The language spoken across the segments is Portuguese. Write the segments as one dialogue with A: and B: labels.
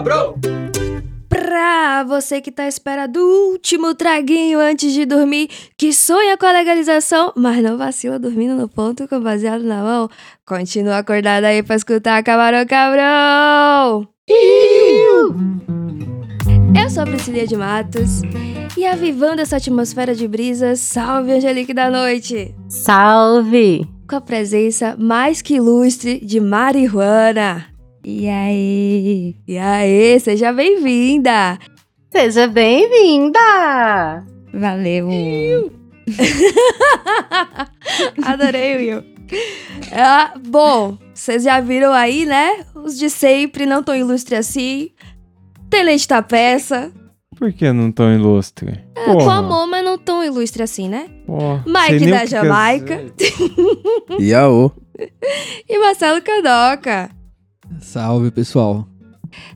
A: cabrão!
B: Pra você que tá à espera do último traguinho antes de dormir, que sonha com a legalização, mas não vacila dormindo no ponto com baseado na mão, continua acordado aí pra escutar Camarão Cabrão! Eu sou a Priscilia de Matos e avivando essa atmosfera de brisa, salve Angelique da Noite!
C: Salve!
B: Com a presença mais que ilustre de Marihuana.
D: E aí?
B: E aí, seja bem-vinda!
C: Seja bem-vinda!
D: Valeu!
B: Adorei, Will. Ah, bom, vocês já viram aí, né? Os de sempre não tão ilustre assim. Tem leite da peça.
E: Por que não tão ilustre?
B: Ah, com amor, mas não tão ilustre assim, né?
E: Porra,
B: Mike da Jamaica
F: Yaô.
B: e Marcelo Cadoca.
G: Salve, pessoal.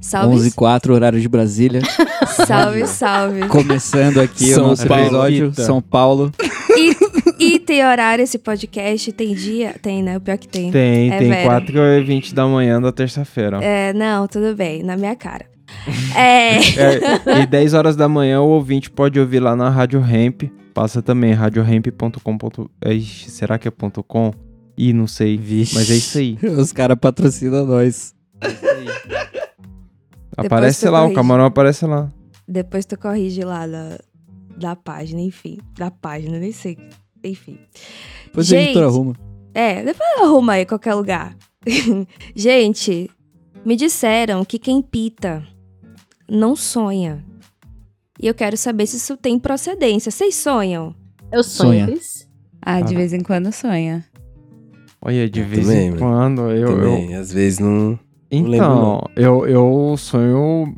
B: Salve,
G: 11 h 04 horário de Brasília.
B: salve, salve.
G: Começando aqui
F: São
G: o nosso
E: Paulo.
G: episódio.
E: Eita.
G: São Paulo.
B: E, e tem horário esse podcast? Tem dia? Tem, né? O pior que tem.
E: Tem,
B: É
E: tem
B: velho.
E: 4 e 20 da manhã da terça-feira.
B: É, não, tudo bem, na minha cara. É.
E: É, e 10 horas da manhã o ouvinte pode ouvir lá na Rádio Ramp. Passa também, radioramp.com. Será que é ponto .com? Ih, não sei.
G: Vixe.
E: Mas é isso aí.
G: Os caras patrocinam nós.
E: Aparece
B: tu
E: lá, o
B: corrige.
E: camarão aparece lá.
B: Depois tu corrige lá da, da página, enfim. Da página, nem sei. Enfim.
G: Depois a
B: Gente.
G: editora arruma.
B: É, depois arruma aí qualquer lugar. Gente, me disseram que quem pita não sonha. E eu quero saber se isso tem procedência. Vocês sonham?
C: Eu sonho,
G: Sonha.
D: Ah, de
E: Ah.
D: vez em quando sonha.
E: Olha, de vez
F: também,
E: em
F: mano.
E: quando eu. eu
F: Também, às vezes não. Não lembro,
E: então,
F: não.
E: eu, eu sonho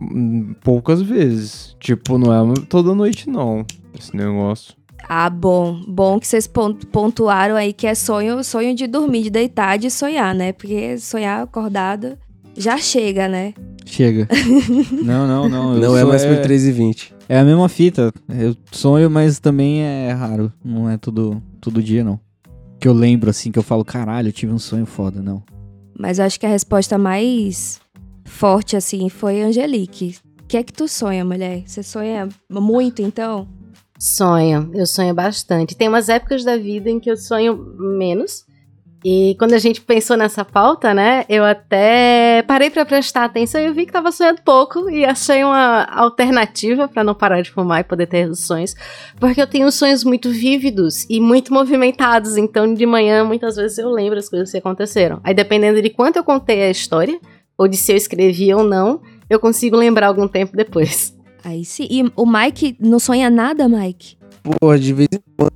E: poucas vezes. Tipo, não é toda noite, não. Esse negócio.
B: Ah, bom. Bom que vocês pon- pontuaram aí que é sonho, sonho de dormir, de deitar, de sonhar, né? Porque sonhar acordado já chega, né?
G: Chega. não, não, não. eu
F: Não é mais por 3 e 20
G: É a mesma fita. Eu sonho, mas também é raro. Não é todo, todo dia, não. Que eu lembro, assim, que eu falo, caralho, eu tive um sonho foda, não.
B: Mas eu acho que a resposta mais forte, assim, foi Angelique. O que é que tu sonha, mulher? Você sonha muito, então?
C: Sonho, eu sonho bastante. Tem umas épocas da vida em que eu sonho menos. E quando a gente pensou nessa pauta, né, eu até parei pra prestar atenção e eu vi que tava sonhando pouco e achei uma alternativa pra não parar de fumar e poder ter os sonhos, porque eu tenho sonhos muito vívidos e muito movimentados, então de manhã muitas vezes eu lembro as coisas que aconteceram. Aí dependendo de quanto eu contei a história ou de se eu escrevi ou não, eu consigo lembrar algum tempo depois.
B: Aí sim. E o Mike não sonha nada, Mike?
F: Porra, de vez em quando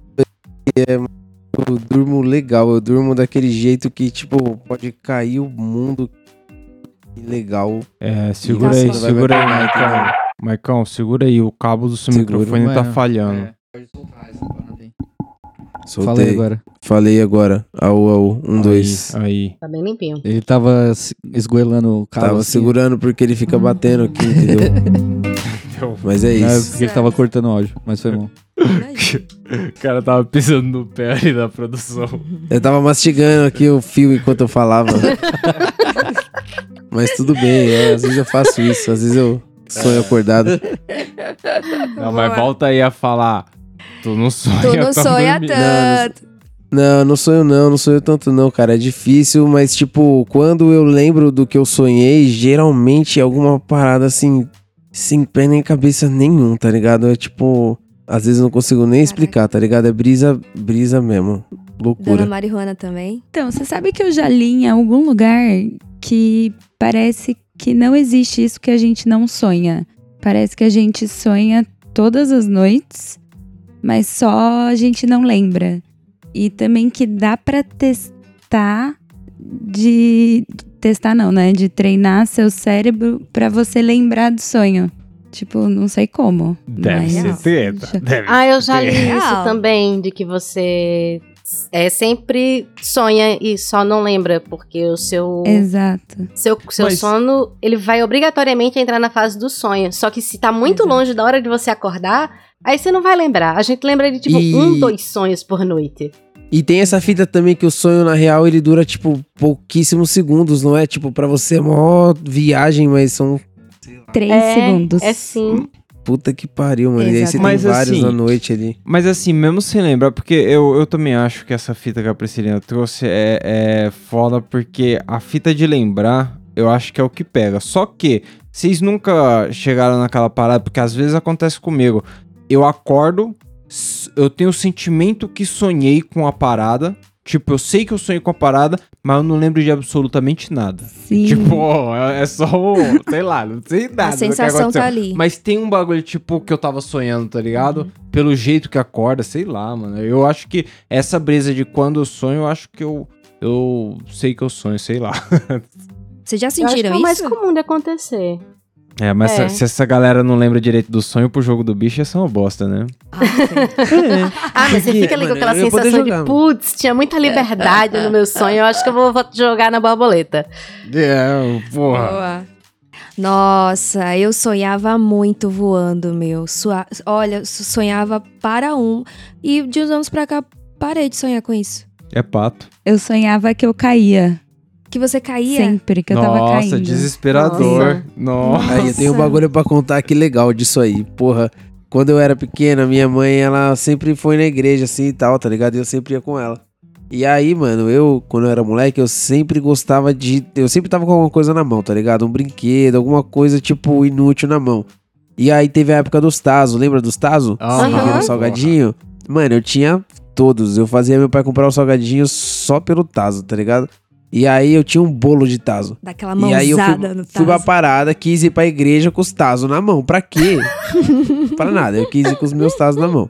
F: é, eu durmo legal. Eu durmo daquele jeito que, tipo, pode cair o mundo legal.
E: É, segura aí, segura aí, Maicão. Maicão, segura aí. O cabo do seu
F: Seguro,
E: microfone tá
G: mano.
E: falhando.
G: Pode soltar essa parada aí.
F: Soltei.
G: Falei agora.
F: Falei agora. Au, au. Um,
E: Aí,
F: dois.
E: Aí.
C: Tá bem limpinho.
G: Ele tava esgoelando o cabo.
F: Tava
G: assim.
F: segurando porque ele fica batendo aqui, entendeu? Mas é
G: Não, é
F: isso.
G: porque ele tava cortando o áudio, mas foi bom.
E: O cara tava pisando no pé ali da produção.
F: Eu tava mastigando aqui o fio enquanto eu falava. Mas tudo bem, é, às vezes eu faço isso, às vezes eu sonho acordado.
E: Não, mas volta aí a falar. Tu não sonha,
B: tu não sonha
E: dormindo.
B: tanto.
F: Não, não sonho não, não sonho tanto não, cara. É difícil, mas tipo, quando eu lembro do que eu sonhei, geralmente é alguma parada assim, sem pé nem cabeça nenhum, tá ligado? É tipo, às vezes eu não consigo nem explicar, tá ligado? É brisa, brisa mesmo.
B: Dona
F: Loucura.
B: Marihuana também?
D: Então, você sabe que eu já li em algum lugar que parece que não existe isso que a gente não sonha. Parece que a gente sonha todas as noites, mas só a gente não lembra. E também que dá pra testar de testar não, né? De treinar seu cérebro pra você lembrar do sonho. Tipo, não sei como.
E: Deve
D: mas
E: ser treta. Deve
C: Ah, eu já li isso também, de que você é, sempre sonha e só não lembra, porque o seu,
D: Exato.
C: seu, seu
E: Mas-
C: sono, ele vai obrigatoriamente entrar na fase do sonho. Só que se tá muito
D: Exato.
C: longe da hora de você acordar, aí você não vai lembrar. A gente lembra de, tipo,
F: E-
C: um, dois sonhos por noite.
F: E tem essa fita também que o sonho, na real, ele dura, tipo, pouquíssimos segundos, não é? Tipo, pra você é mó viagem, mas são,
D: três
C: é,
D: segundos.
C: É sim.
F: Puta que pariu, mano. E aí você tem
E: Mas,
F: vários
E: assim,
F: na noite ali.
E: Mas assim, mesmo sem lembrar, porque eu, eu também acho que essa fita que a Priscilina trouxe é, é foda, porque a fita de lembrar, eu acho que é o que pega. Só que, vocês nunca chegaram naquela parada, porque às vezes acontece comigo. Eu acordo, eu tenho o sentimento que sonhei com a parada. Tipo, eu sei que eu sonhei com a parada, mas eu não lembro de absolutamente nada.
D: Sim.
E: Tipo, é é só, o- sei lá, não sei nada.
B: A sensação tá ali.
E: Mas tem um bagulho, tipo, que eu tava sonhando, tá ligado? Pelo jeito que acorda, sei lá, mano. Eu acho que essa brisa de quando eu sonho, eu acho que eu. Eu sei que eu sonho, sei lá.
B: Vocês já
C: Eu acho que
B: sentiram
C: é o mais
B: isso?
C: comum de acontecer.
E: É, mas
C: É.
E: Se, se essa galera não lembra direito do sonho pro jogo do bicho, essa é uma bosta, né?
C: Ah, mas você fica ali com aquela sensação
F: jogar,
C: de, putz, tinha muita liberdade no meu sonho, eu acho que eu vou, vou jogar na borboleta.
E: É, porra.
B: Boa. Nossa, eu sonhava muito voando, meu. Sua- Olha, sonhava para um. E de uns anos pra cá, parei de sonhar com isso.
E: É pato.
D: Eu sonhava que eu caía.
B: Que você caía.
D: Sempre que eu tava
E: Nossa,
D: caindo.
E: desesperador. Nossa.
F: Aí eu tenho um
B: Nossa.
F: bagulho pra contar que legal disso aí. Porra, quando eu era pequena, minha mãe, ela sempre foi na igreja assim e tal, tá ligado? E eu sempre ia com ela. E aí, mano, eu, quando eu era moleque, eu sempre gostava de. Eu sempre tava com alguma coisa na mão, tá ligado? Um brinquedo, alguma coisa, tipo, inútil na mão. E aí teve a época dos Tazo, lembra dos Tazo?
E: Aham.
F: Que era um salgadinho. Mano, eu tinha todos. Eu fazia meu pai comprar o salgadinho só pelo Tazo, tá ligado? E aí eu tinha um bolo de Tazo.
B: Daquela
F: E aí eu
B: mãozada
F: fui,
B: no
F: fui pra parada, quis ir pra igreja com os tazos na mão. Pra quê? pra nada. Eu quis ir com os meus tazos na mão.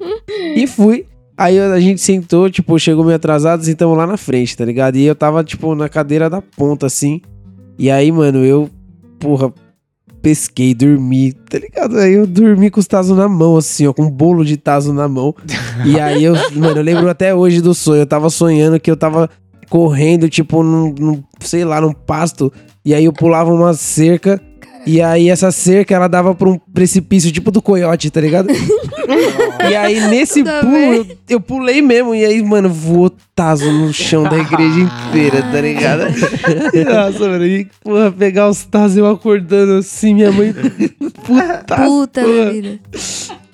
F: E fui. Aí a gente sentou, tipo, chegou meio atrasado, sentamos lá na frente, tá ligado? E eu tava, tipo, na cadeira da ponta, assim. E aí, mano, eu, porra, pesquei, dormi, tá ligado? Aí eu dormi com os tazos na mão, assim, ó, com um bolo de tazo na mão. E aí eu, mano, eu lembro até hoje do sonho. Eu tava sonhando que eu tava correndo, tipo, num, num, sei lá, num pasto. E aí eu pulava uma cerca. E aí essa cerca, ela dava pra um precipício, tipo do coiote, tá ligado? e aí nesse
B: Tá
F: pulo, eu, eu pulei mesmo. E aí, mano, voou taso no chão da igreja inteira, tá ligado? Nossa, mano, e porra, pegar os tazos eu acordando assim, minha mãe. Puta,
B: Puta
F: porra.
B: da vida.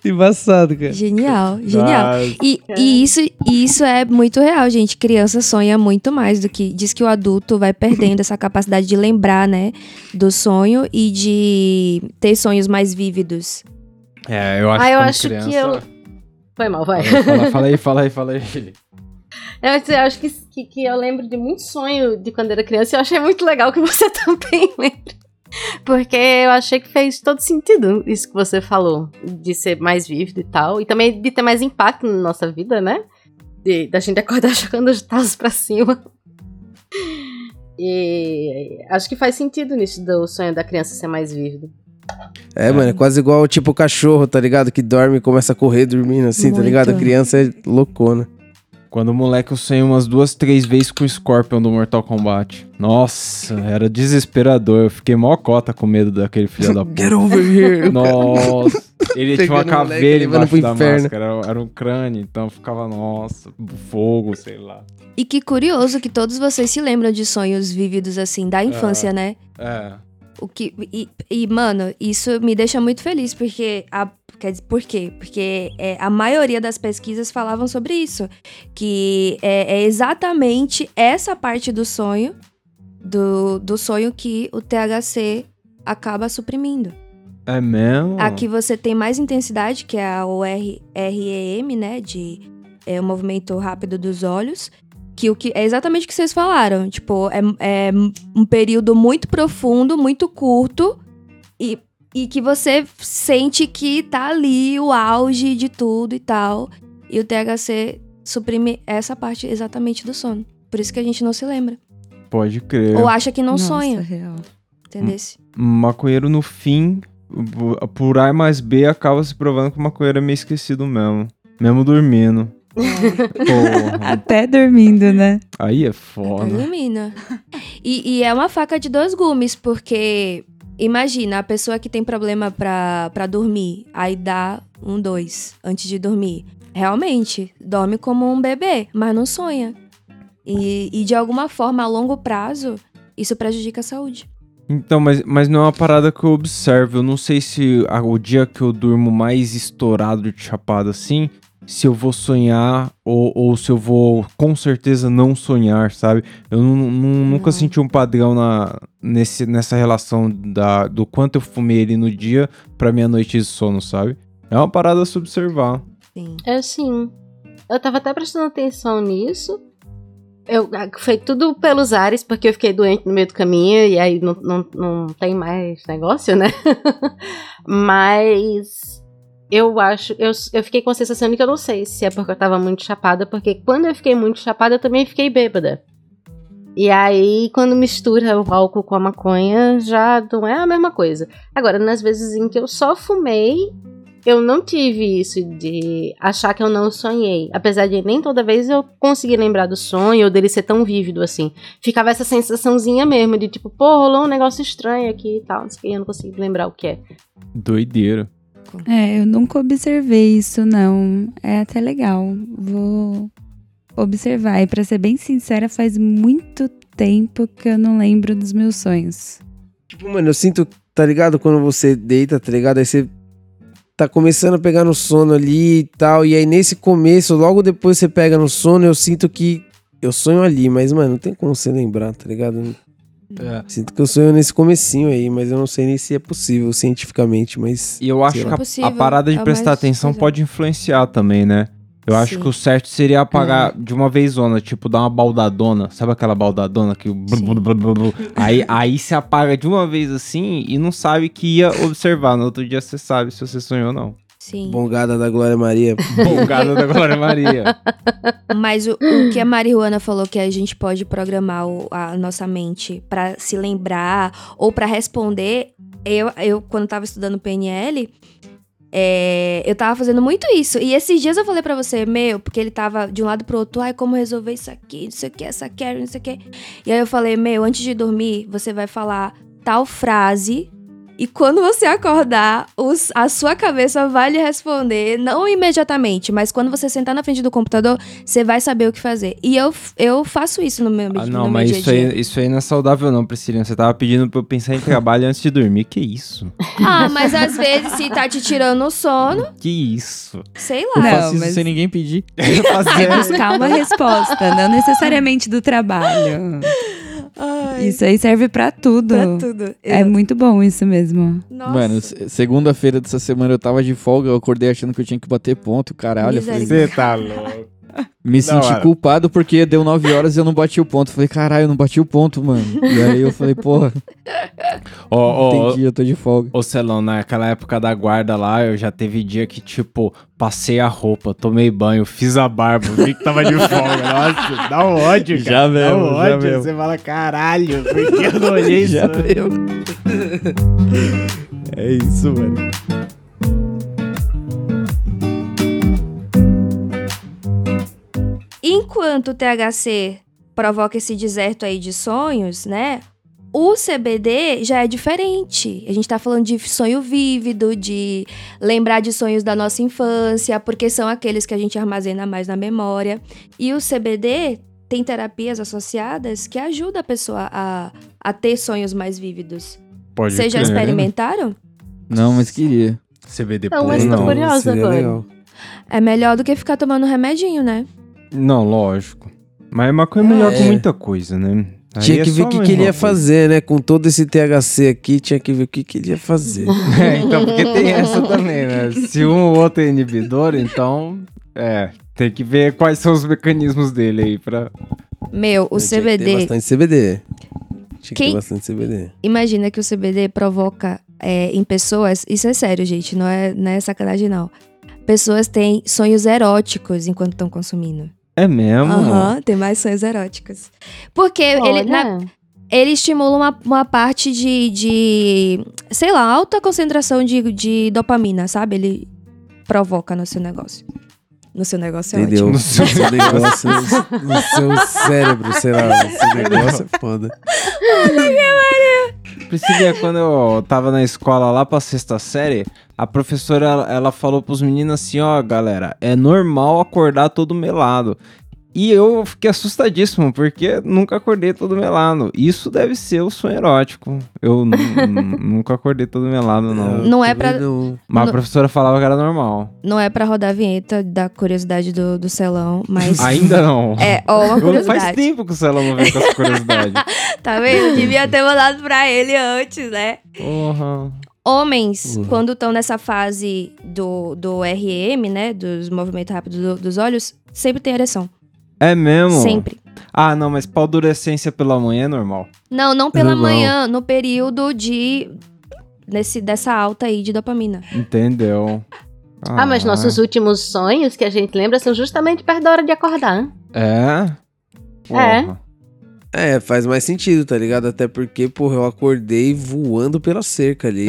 F: Embaçado, cara.
B: Genial, genial. E, e isso, e isso é muito real, gente. Criança sonha muito mais do que. Diz que o adulto vai perdendo essa capacidade de lembrar, né? Do sonho e de ter sonhos mais vívidos.
E: É, eu acho
C: Ah, eu acho que
E: criança-
C: eu- Foi mal, vai.
E: Fala, fala aí, fala aí, fala aí.
C: Eu acho- eu acho que, que, que eu lembro de muito sonho de quando era criança e eu achei muito legal que você também lembra. Porque eu achei que fez todo sentido isso que você falou, de ser mais vívido e tal. E também de ter mais impacto na nossa vida, né? De, da gente acordar jogando os tazos pra cima. E acho que faz sentido nisso do sonho da criança ser mais vívido.
F: É, mano, é quase igual tipo o cachorro, tá ligado? Que dorme e começa a correr dormindo assim, tá
B: Muito.
F: ligado? A criança é loucona.
E: Quando moleque eu sonhei umas duas, três vezes com o Scorpion do Mortal Kombat. Nossa, era desesperador. Eu fiquei mó cota com medo daquele filho da puta.
F: Get over here.
E: Nossa, ele tinha uma
F: o
E: caveira embaixo da
F: inferno.
E: máscara, era, era um crânio, então ficava, nossa, fogo, sei lá.
B: E que curioso que todos vocês se lembram de sonhos vívidos assim, da infância, né?
E: É,
B: O que, e, e, mano, isso me deixa muito feliz, porque. A, quer dizer, por quê? Porque é, a maioria das pesquisas falavam sobre isso. Que é, é exatamente essa parte do sonho, do, do sonho que o THC acaba suprimindo.
E: é mesmo?
B: A que você tem mais intensidade, que é a OR, REM, né? De é, o movimento rápido dos olhos. Que, o que é exatamente o que vocês falaram. Tipo, é, é um período muito profundo, muito curto. E, e que você sente que tá ali o auge de tudo e tal. E o THC suprime essa parte exatamente do sono. Por isso que a gente não se lembra.
E: Pode crer.
B: Ou acha que não
D: Nossa,
B: sonha.
D: real.
B: Entendeu?
E: Maconheiro no fim, por- A mais B, acaba se provando que o maconheiro é meio esquecido mesmo. Mesmo dormindo. Porra.
D: Até dormindo, né?
E: Aí é foda.
B: Ilumina. E, e é uma faca de dois gumes, porque imagina a pessoa que tem problema pra dormir, aí dá um dois antes de dormir. Realmente, dorme como um bebê, mas não sonha. E, e de alguma forma, a longo prazo, isso prejudica a saúde.
E: Então, mas, mas não é uma parada que eu observo. Eu não sei se o dia que eu durmo mais estourado de chapado assim, se eu vou sonhar ou, ou se eu vou com certeza não sonhar, sabe? Eu não- nunca senti um padrão na, nesse, nessa relação da, do quanto eu fumei ali no dia pra minha noite de sono, sabe? É uma parada a se observar.
B: Sim.
C: É assim. Eu tava até prestando atenção nisso. Eu, foi tudo pelos ares, porque eu fiquei doente no meio do caminho e aí não, não, não tem mais negócio, né? Mas eu acho. Eu, eu fiquei com a sensação de que eu não sei se é porque eu tava muito chapada, porque quando eu fiquei muito chapada, eu também fiquei bêbada. E aí, quando mistura o álcool com a maconha, já não é a mesma coisa. Agora, nas vezes em que eu só fumei, eu não tive isso de achar que eu não sonhei. Apesar de nem toda vez eu conseguir lembrar do sonho ou dele ser tão vívido assim. Ficava essa sensaçãozinha mesmo de tipo, pô, rolou um negócio estranho aqui e tal. Não sei que, eu não consigo lembrar o que é.
E: Doideira.
D: É, eu nunca observei isso, não. É até legal. Vou observar. E pra ser bem sincera, faz muito tempo que eu não lembro dos meus sonhos.
F: Tipo, mano, eu sinto, tá ligado? Quando você deita, tá ligado? Aí você tá começando a pegar no sono ali e tal. E aí nesse começo, logo depois você pega no sono, eu sinto que eu sonho ali. Mas, mano, não tem como você lembrar, tá ligado?
E: É.
F: Sinto que eu sonho nesse comecinho aí, mas eu não sei nem se é possível cientificamente, mas...
E: E eu acho que a- a,
B: Possível,
E: parada de
B: é
E: prestar atenção
B: coisa.
E: pode influenciar também, né? Eu acho
B: Sim.
E: que o certo seria apagar de uma vez zona, tipo, dar uma baldadona. Sabe aquela baldadona que. o blu, blu, blu, blu, blu? aí, aí você apaga de uma vez assim e não sabe que ia observar. No outro dia você sabe se você sonhou ou não.
B: Sim.
F: Bongada da Glória Maria.
E: Bongada da Glória Maria.
B: Mas o, o que a Marihuana falou que a gente pode programar o- a nossa mente pra se lembrar ou pra responder, eu, eu quando tava estudando PNL, é, eu tava fazendo muito isso. E esses dias eu falei pra você, meu, porque ele tava de um lado pro outro, ai, como resolver isso aqui, não sei o que, essa Carrie, não sei o que. E aí eu falei, meu, antes de dormir, você vai falar tal frase. E quando você acordar, os- a sua cabeça vai lhe responder, não imediatamente, mas quando você sentar na frente do computador, você vai saber o que fazer. E eu, eu faço isso no meu,
E: Ah,
B: no
E: não,
B: meu
E: mas
B: dia
E: isso
B: dia.
E: aí, isso aí não é saudável, não, Priscilinha. Você tava pedindo pra eu pensar em trabalho antes de dormir. Que isso?
B: Ah, mas às vezes, se tá te tirando o sono,
E: Que isso?
B: sei
G: Eu
B: lá.
D: Não,
G: faço isso
D: mas-
G: sem ninguém pedir.
D: É
E: Fazer-
D: buscar uma resposta, não necessariamente do trabalho.
B: Ai,
D: Isso aí serve pra tudo.
B: pra tudo.
D: É muito bom isso mesmo.
B: Nossa.
G: Mano, se- segunda-feira dessa semana eu tava de folga, eu acordei achando que eu tinha que bater ponto, caralho. Eu falei,
B: Misericórdia.
E: tá louco.
G: Me
E: Da
G: senti
E: hora.
G: culpado porque deu 9 horas e eu não bati o ponto. Falei, caralho, eu não bati o ponto, mano. E aí eu falei, porra,
E: Ó, ó, ó,
G: entendi, eu tô de folga.
E: Ô Celão, naquela época da guarda lá, eu já teve dia que, tipo, passei a roupa, tomei banho, fiz a barba, vi que tava de folga. Nossa, dá um ódio, cara.
G: Já
E: dá
G: mesmo,
E: um
G: já
E: ódio.
G: mesmo.
E: Você fala, caralho, por que eu não olhei isso?
G: Já É isso, mano.
B: Enquanto o THC provoca esse deserto aí de sonhos, né? O CBD já é diferente. A gente tá falando de sonho vívido, de lembrar de sonhos da nossa infância, porque são aqueles que a gente armazena mais na memória. E o CBD tem terapias associadas que ajudam a pessoa a, a ter sonhos mais vívidos.
E: Pode
B: Vocês já
E: crer.
B: experimentaram?
G: Não, mas queria.
E: CBD
C: Não, mas tô
E: não.
C: curiosa agora.
F: legal.
B: É melhor do que ficar tomando remedinho, né?
E: Não, lógico. Mas maconha é melhor
F: É.
E: que muita coisa, né? Aí
F: Tinha
E: é
F: que ver
E: só
F: o que, que ele ia fazer, né? Com todo esse THC aqui, tinha que ver o que, que ele ia fazer.
E: É, então, porque tem essa também, né? Se um ou outro é inibidor, então, é, tem que ver quais são os mecanismos dele aí pra...
B: Meu, o
F: Tinha que ter
B: CBD.
F: bastante CBD. Tinha que
B: Quem-
F: ter bastante CBD.
B: Imagina que o CBD provoca é, em pessoas. Isso é sério, gente. Não é, não é sacanagem, não. Pessoas têm sonhos eróticos enquanto estão consumindo.
E: É mesmo?
B: Aham, tem mais sonhos eróticos. Porque ele, na-
C: Olha,
B: ele estimula uma, uma parte de, de. Sei lá, alta concentração de, de dopamina, sabe? Ele provoca no seu negócio. No seu negócio é
F: Entendeu?
B: ótimo.
F: No seu negócio, no, no seu cérebro, sei lá. No seu negócio é foda.
E: Priscilia, quando eu tava na escola lá pra sexta série, a professora ela, ela falou pros meninos assim: ó, galera, é normal acordar todo melado. E eu fiquei assustadíssimo, porque nunca acordei todo melado. Isso deve ser o sonho erótico. Eu nu- nu- nunca acordei todo melado, não.
B: Não é pra-
F: não.
E: Mas a professora falava que era normal.
B: Não é pra rodar a vinheta da curiosidade do, do celão, mas.
E: Ainda não.
B: É, ó, uma
E: Eu- Faz
B: curiosidade.
E: tempo que o Celão não vem com essa curiosidade.
B: Tá vendo? Devia ter mandado pra ele antes, né?
E: Porra.
B: Homens,
F: Uhum.
B: quando estão nessa fase do, do REM, né? Dos movimentos rápidos do- dos olhos, sempre tem ereção.
E: É mesmo?
B: Sempre.
E: Ah, não, mas paldurecência pela manhã é normal.
B: Não, não pela manhã, no período de. Nesse, dessa alta aí de dopamina.
E: Entendeu?
C: Ah, mas nossos últimos sonhos que a gente lembra são justamente perto da hora de acordar.
E: É? Porra.
F: É, faz mais sentido, tá ligado? Até porque, porra, eu acordei voando pela cerca ali.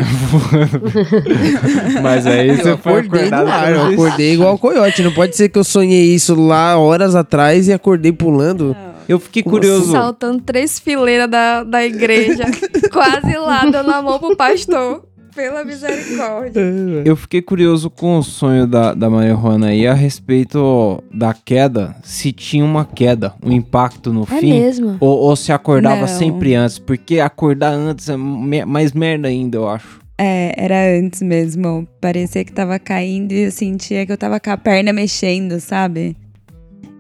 E: mas aí você
F: eu
E: foi
F: acordei no
E: acordado
F: ar, eu acordei igual o coiote. Não pode ser que eu sonhei isso lá horas atrás e acordei pulando.
E: Eu fiquei curioso.
B: Saltando três fileiras da, da igreja. quase lá, dando a mão pro pastor. Pela misericórdia.
E: Eu fiquei curioso com o sonho da, da Maria Juana aí a respeito da queda. Se tinha uma queda, um impacto no
B: É
E: fim.
B: mesmo.
E: Ou, ou se acordava
D: Não.
E: sempre antes. Porque acordar antes é me- mais merda ainda, eu acho.
D: É, era antes mesmo. Parecia que tava caindo e eu sentia que eu tava com a perna mexendo, sabe?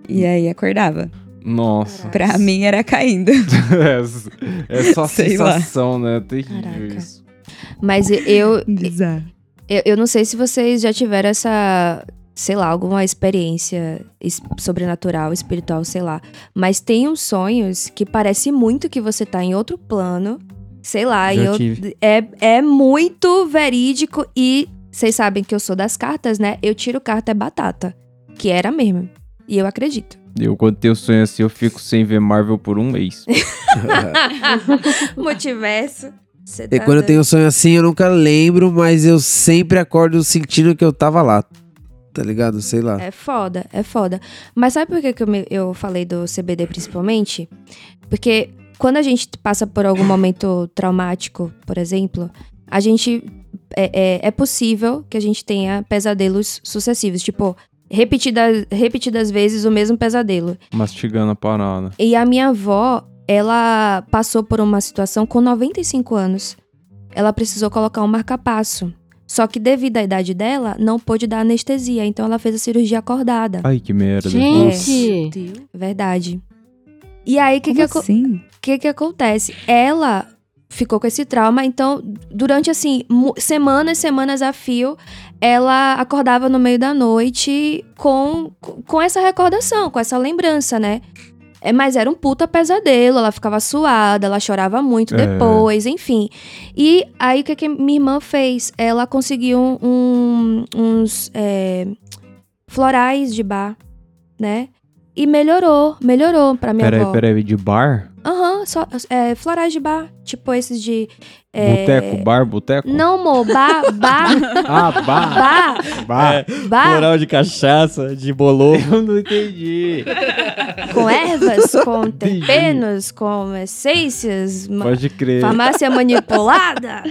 D: E aí acordava.
E: Nossa.
D: Pra mim era caindo.
E: é, é só
D: Sei lá.
E: sensação, né? Terrível
B: Caraca.
E: isso.
B: Mas eu, eu, eu não sei se vocês já tiveram essa, sei lá, alguma experiência es- sobrenatural, espiritual, sei lá. Mas tem uns sonhos que parece muito que você tá em outro plano. Sei lá,
G: Já
B: e eu-
G: tive.
B: é, é muito verídico e vocês sabem que eu sou das cartas, né? Eu tiro carta é batata, que era mesmo. E eu acredito.
E: Eu, quando tenho sonho assim, eu fico sem ver Marvel por um mês.
B: Multiverso. Cê
F: E
B: tá
F: quando eu tenho sonho assim, eu nunca lembro, mas eu sempre acordo sentindo que eu tava lá. Tá ligado? Sei lá.
B: É foda, é foda. Mas sabe por que, que eu, me- eu falei do CBD principalmente? Porque quando a gente passa por algum momento traumático, por exemplo, a gente. É, é, é possível que a gente tenha pesadelos sucessivos. Tipo, repetidas, repetidas vezes o mesmo pesadelo.
E: Mastigando a parada.
B: E a minha avó, ela passou por uma situação com 95 anos. Ela precisou colocar um marcapasso. Só que devido à idade dela, não pôde dar anestesia, então ela fez a cirurgia acordada.
E: Ai, que merda.
C: Gente!
B: Verdade. E aí, o que, que,
D: assim?
B: que que acontece? Ela ficou com esse trauma, então, durante, assim, semanas, semanas a fio, ela acordava no meio da noite com, com essa recordação, com essa lembrança, né? É, mas era um puta pesadelo, ela ficava suada, ela chorava muito
E: É.
B: depois, enfim. E aí, o que, que minha irmã fez? Ela conseguiu um- uns é, florais de bar, né? E melhorou, melhorou pra minha
E: Peraí,
B: avó.
E: peraí, de bar?
B: Aham, só é, florais de bar. Tipo esses de. é,
E: Boteco, bar, boteco?
B: Não, mo, bar, bar,
E: Ah, bar.
B: bar,
E: bar.
B: bar,
G: Floral de cachaça, de bolô.
E: Eu não entendi.
B: com ervas, com terpenos, com essências,
E: Pode crer.
B: farmácia manipulada.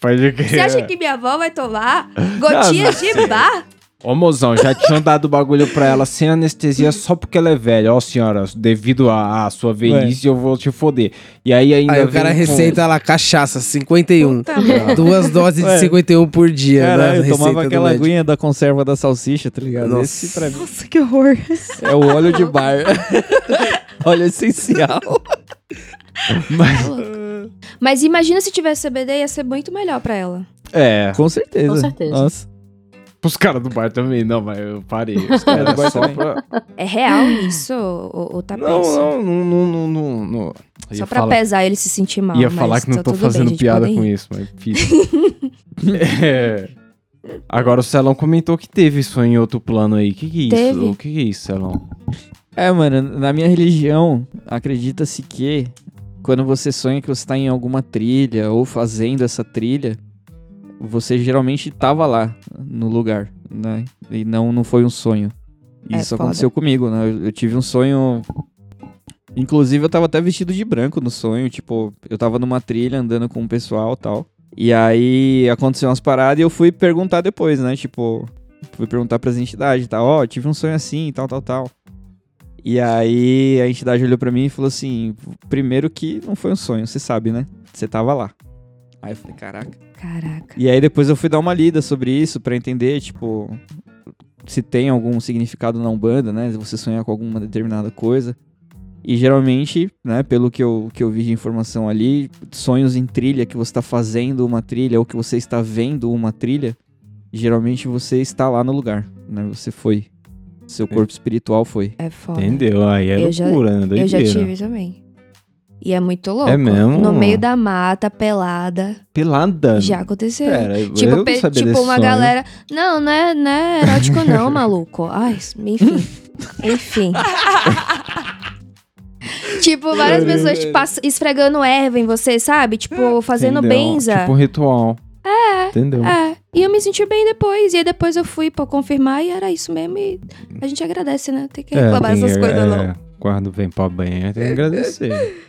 E: Pode crer.
B: Você acha que minha avó vai tomar gotinhas
E: Não,
B: de bar?
E: Ô, mozão, já tinham dado bagulho pra ela sem anestesia só porque ela é velha. Ó, senhora, devido à sua velhice, eu vou te foder. E aí ainda
F: Aí o cara
E: com-
F: receita lá cachaça, 51.
B: Puta.
F: Duas doses
G: Ué.
F: de 51 por dia.
G: Cara,
F: na
G: eu tomava aquela
F: médico.
G: aguinha da conserva da salsicha, tá ligado?
F: Nossa.
G: Esse pra mim
D: Nossa, que horror.
G: é o óleo de bar. óleo essencial.
E: Mas-
B: Mas imagina se tivesse CBD, ia ser muito melhor pra ela.
E: É,
G: Com certeza.
C: Com certeza.
G: Nossa.
E: Os caras do bar também, não, mas eu parei. Os caras
G: do bar
E: só pra...
B: É real isso, ou, ou tá
E: Não, não, não, não, não, não,
B: Só
E: ia
B: pra
E: falar-
B: pesar ele se sentir mal.
E: Ia
B: mas
E: falar que não
B: tá
E: tô
B: bem,
E: fazendo
B: gente,
E: piada com isso, mas fiz. É. Agora o Celão comentou que teve isso em outro plano aí. O que, que é isso? O que, que é isso, Celão?
G: É, mano, na minha religião, acredita-se que quando você sonha que você tá em alguma trilha ou fazendo essa trilha, você geralmente tava lá no lugar, né? E não, não foi um sonho.
B: É
G: Isso
B: foda.
G: aconteceu comigo, né? Eu, eu tive um sonho. Inclusive, eu tava até vestido de branco no sonho. Tipo, eu tava numa trilha andando com o pessoal e tal. E aí aconteceu umas paradas e eu fui perguntar depois, né? Tipo, fui perguntar pras entidades e tal. Ó, tive um sonho assim e tal, tal, tal. E aí a entidade olhou pra mim e falou assim: primeiro que não foi um sonho, você sabe, né? Você tava lá. Aí eu falei, caraca.
B: Caraca.
G: E aí depois eu fui dar uma lida sobre isso pra entender, tipo, se tem algum significado na Umbanda, né? Se você sonhar com alguma determinada coisa. E geralmente, né, pelo que eu, que eu vi de informação ali, sonhos em trilha, que você está fazendo uma trilha ou que você está vendo uma trilha, geralmente você está lá no lugar, né? Você foi. Seu corpo espiritual foi.
B: É foda.
E: Entendeu? Aí é
B: Eu já-
E: loucura, né?
B: Eu já
E: Doideira.
B: tive também. E é muito louco.
E: É mesmo?
B: No meio da mata, pelada.
E: Pelada?
B: Já aconteceu.
E: Pera, eu
B: Tipo,
E: não
B: pe- tipo uma
E: sonho.
B: galera. Não, não é, não é erótico, não, maluco. Ai, enfim. enfim. tipo, várias pessoas tipo, esfregando erva em você, sabe? Tipo, fazendo
E: Entendeu?
B: benza.
E: Tipo um ritual. É. Entendeu?
B: É. E eu me senti bem depois. E aí depois eu fui pra confirmar e era isso mesmo. E a gente agradece, né? Tem que reclamar
E: tem-
B: essas coisas,
E: é,
B: não.
E: Quando vem pra banho, tem que agradecer.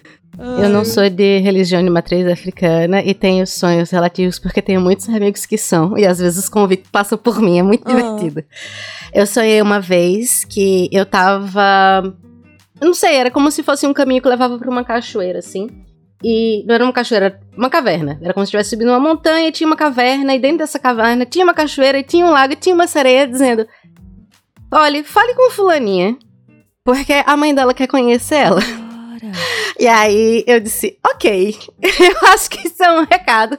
C: Eu não sou de religião de matriz africana e tenho sonhos relativos porque tenho muitos amigos que são. E às vezes os convites passam por mim, é muito
B: Ah.
C: divertido. Eu sonhei uma vez que eu tava. Eu não sei, era como se fosse um caminho que levava pra uma cachoeira, assim. E não era uma cachoeira, era uma caverna. Era como se estivesse subindo uma montanha e tinha uma caverna, e dentro dessa caverna tinha uma cachoeira e tinha um lago e tinha uma sereia dizendo: Olha, fale com fulaninha. Porque a mãe dela quer conhecer ela. E aí eu disse, ok, eu acho que isso é um recado.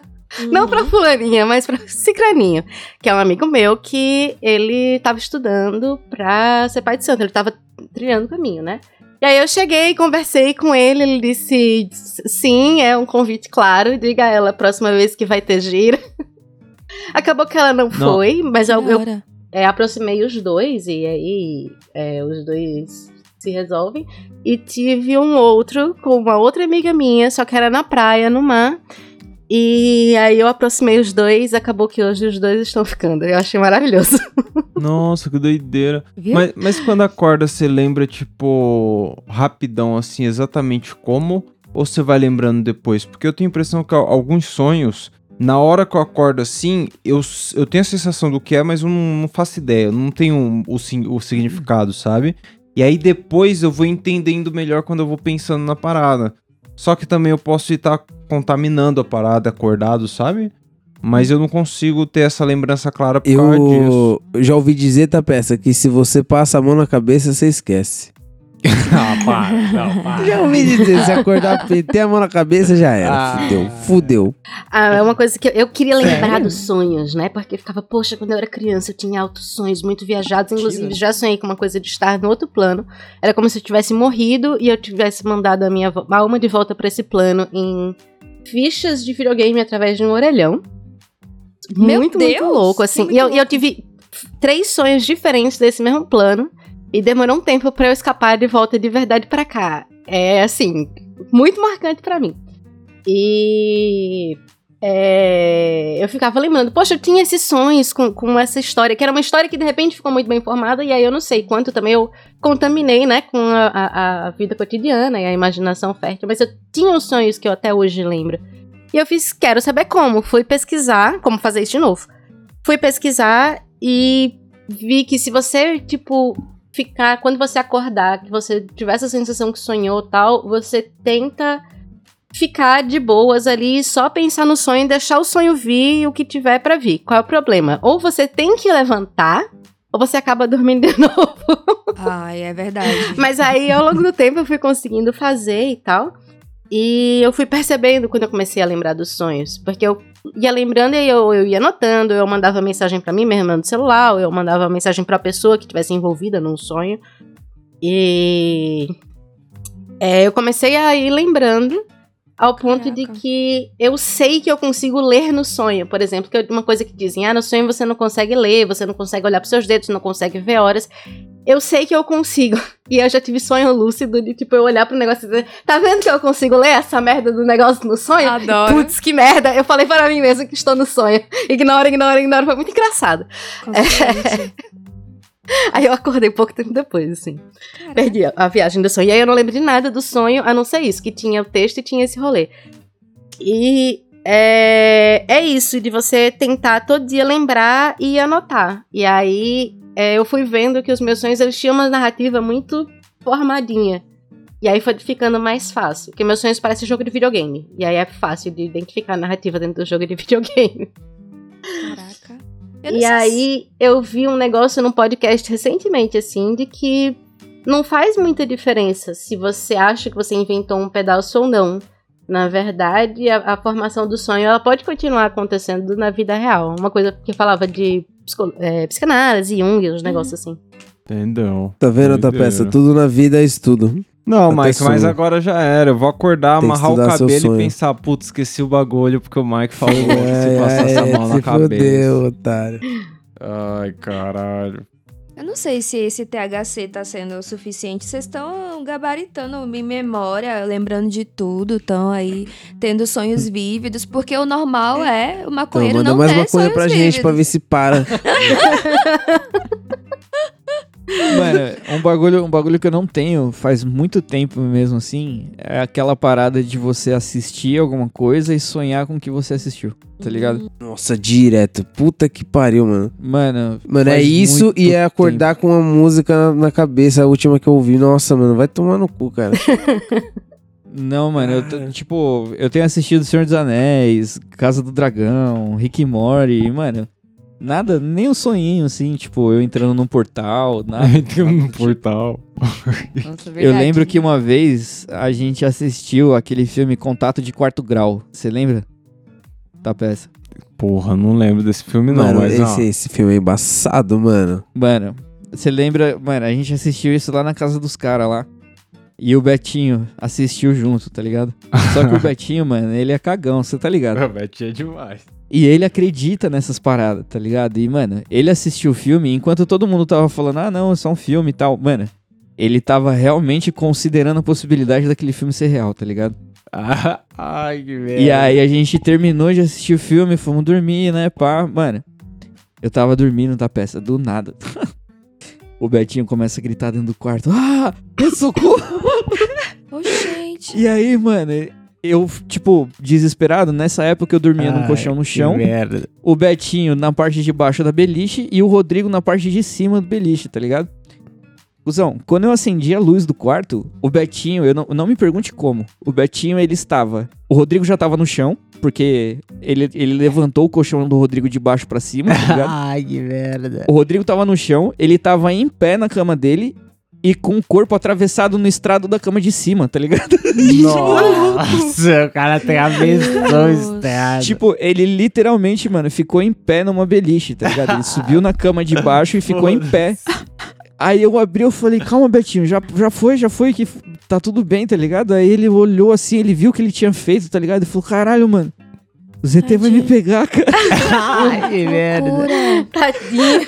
C: Não pra fulaninha, mas pra Cicraninho, que é um amigo meu que ele tava estudando pra ser pai de santo, ele tava trilhando o caminho, né? E aí eu cheguei, conversei com ele, ele disse, sim, é um convite claro, diga a ela a próxima vez que vai ter gira. Acabou que ela não, foi, mas eu, eu é, aproximei os dois e aí é, os dois se resolvem. E tive um outro com uma outra amiga minha, só que era na praia, no mar. E aí eu aproximei os dois, acabou que hoje os dois estão ficando. Eu achei maravilhoso.
E: Nossa, que doideira. Mas, mas quando acorda, você lembra, tipo, rapidão, assim, exatamente como? Ou você vai lembrando depois? Porque eu tenho a impressão que al- alguns sonhos, na hora que eu acordo assim, eu, eu tenho a sensação do que é, mas eu não, não faço ideia. Eu não tenho o, o significado, sabe? E aí depois eu vou entendendo melhor quando eu vou pensando na parada. Só que também eu posso estar contaminando a parada acordado, sabe? Mas eu não consigo ter essa lembrança clara por causa disso.
F: Eu já ouvi dizer, tá, peça, que se você passa a mão na cabeça, você esquece.
E: ah, para, não, para.
F: Já ouvi dizer, se acordar, ter a mão na cabeça, já era.
E: Ah.
F: Fudeu, fudeu.
C: Ah, é uma coisa que eu, eu queria lembrar dos sonhos, né? Porque eu ficava, poxa, quando eu era criança eu tinha altos sonhos muito viajados. Inclusive, já sonhei com uma coisa de estar no outro plano. Era como se eu tivesse morrido e eu tivesse mandado a minha alma de volta pra esse plano em fichas de videogame através de um orelhão.
B: Meu
C: muito,
B: Deus,
C: muito louco, assim.
B: muito
C: E eu, e eu
B: louco.
C: tive três sonhos diferentes desse mesmo plano. E demorou um tempo pra eu escapar de volta de verdade pra cá. É, assim, muito marcante pra mim. E é, eu ficava lembrando, poxa, eu tinha esses sonhos com, com essa história, que era uma história que de repente ficou muito bem formada, e aí eu não sei quanto também eu contaminei, né, com a, a- a vida cotidiana e a imaginação fértil, mas eu tinha uns sonhos que eu até hoje lembro. E eu fiz, quero saber como, fui pesquisar, como fazer isso de novo. Fui pesquisar e vi que se você, tipo, ficar, quando você acordar, que você tiver essa sensação que sonhou tal, você tenta ficar de boas ali, só pensar no sonho, deixar o sonho vir e o que tiver pra vir. Qual é o problema? Ou você tem que levantar, ou você acaba dormindo de novo.
B: Ai, é verdade.
C: Mas aí, ao longo do tempo, eu fui conseguindo fazer e tal. E eu fui percebendo quando eu comecei a lembrar dos sonhos. Porque eu ia lembrando e eu, eu ia anotando, eu mandava mensagem pra mim mesma no celular, eu mandava mensagem pra pessoa que tivesse envolvida num sonho. E é, eu comecei a ir lembrando ao ponto de
B: Caraca.
C: que eu sei que eu consigo ler no sonho. Por exemplo, que uma coisa que dizem, ah, no sonho você não consegue ler, você não consegue olhar pros seus dedos, não consegue ver horas. Eu sei que eu consigo. E eu já tive sonho lúcido de, tipo, eu olhar pro negócio e dizer, tá vendo que eu consigo ler essa merda do negócio no sonho?
B: Adoro.
C: Putz, que merda! Eu falei para mim mesmo que estou no sonho. Ignora, ignora, ignora. Foi muito engraçado. Aí eu acordei pouco tempo depois, assim. Perdi a, a viagem do sonho. E aí eu não lembro de nada do sonho, a não ser isso, que tinha o texto e tinha esse rolê. E é, é isso, de você tentar todo dia lembrar e anotar. E aí é, eu fui vendo que os meus sonhos eles tinham uma narrativa muito formadinha. E aí foi ficando mais fácil. Porque meus sonhos parecem jogo de videogame. E aí é fácil de identificar a narrativa dentro do jogo de videogame.
B: Caraca.
C: E
B: sei
C: aí eu vi um negócio num podcast recentemente, assim, de que não faz muita diferença se você acha que você inventou um pedaço ou não. Na verdade, a, a formação do sonho ela pode continuar acontecendo na vida real. Uma coisa que falava de psico- é, psicanálise, Jung, uns negócios assim.
E: Entendeu?
F: Tá vendo outra peça? Tudo na vida é estudo.
E: Não,
F: Até
E: Mike, mas agora já era. Eu vou acordar,
F: Tem
E: amarrar o cabelo e pensar, putz, esqueci o bagulho, porque o Mike falou que se
F: É,
E: passasse a
F: é,
E: mão na
F: se
E: cabeça.
F: fudeu, otário.
E: Ai, caralho.
B: Eu não sei se esse THC tá sendo o suficiente. Vocês estão gabaritando minha memória, lembrando de tudo, estão aí tendo sonhos vívidos, porque o normal é o
F: Então,
B: maconheiro
F: manda
B: não
F: mais
B: ter
F: maconha
B: sonhos
F: pra
B: vívidos.
F: gente pra ver se para.
G: Mano, um bagulho, um bagulho que eu não tenho faz muito tempo mesmo assim, é aquela parada de você assistir alguma coisa e sonhar com o que você assistiu, tá ligado?
F: Nossa, direto. Puta que pariu, mano.
G: Mano,
F: Mano, é isso e é acordar com uma música na, na cabeça, a última que eu ouvi. Nossa, mano, vai tomar no cu, cara.
G: Não, mano, eu, tipo, eu tenho assistido Senhor dos Anéis, Casa do Dragão, Rick e Morty, e, mano, nada, nem um sonhinho assim, tipo, eu entrando num portal, nada.
E: Tem um
G: nada do tipo.
E: portal.
B: Nossa,
G: Eu lembro que uma vez a gente assistiu aquele filme Contato de Quarto Grau, você lembra? Da peça.
E: Porra, não lembro desse filme não,
F: mano,
E: mas
F: esse, esse filme é embaçado, mano.
G: Mano, você lembra, mano, a gente assistiu isso lá na casa dos caras lá. E o Betinho assistiu junto, tá ligado? Só que o Betinho, mano, ele é cagão, você tá ligado?
E: a Beth é demais.
G: E ele acredita nessas paradas, tá ligado? E, mano, ele assistiu o filme enquanto todo mundo tava falando, ah, não, é só um filme e tal. Mano, ele tava realmente considerando a possibilidade daquele filme ser real, tá ligado?
E: Ai, que merda.
G: E aí a gente terminou de assistir o filme, fomos dormir, né, pá. Mano, eu tava dormindo da peça, do nada. o Betinho começa a gritar dentro do quarto, ah, socorro!
B: Ô, gente.
G: E aí, mano, eu, tipo, desesperado, nessa época eu dormia num
E: Ai,
G: colchão no
E: que
G: chão.
E: merda.
G: o Betinho na parte de baixo da beliche e o Rodrigo na parte de cima do beliche, tá ligado? Cusão, quando eu acendi a luz do quarto, o Betinho, eu não, não me pergunte como, o Betinho ele estava, o Rodrigo já tava no chão, porque ele, ele levantou o colchão do Rodrigo de baixo pra cima, tá ligado?
E: Ai, que merda.
G: O Rodrigo tava no chão, ele tava em pé na cama dele e com o corpo atravessado no estrado da cama de cima, tá ligado?
E: Nossa, o cara tem a visão externa.
G: Tipo, ele literalmente, mano, ficou em pé numa beliche, tá ligado? Ele subiu na cama de baixo e ficou em pé. Aí eu abri, eu falei, calma, Betinho, já, já foi, já foi, que tá tudo bem, tá ligado? Aí ele olhou assim, ele viu o que ele tinha feito, tá ligado? Ele falou, caralho, mano, o ZT vai me
B: Tadinho.
G: pegar, cara.
E: Ai, que merda.
C: Tadinho.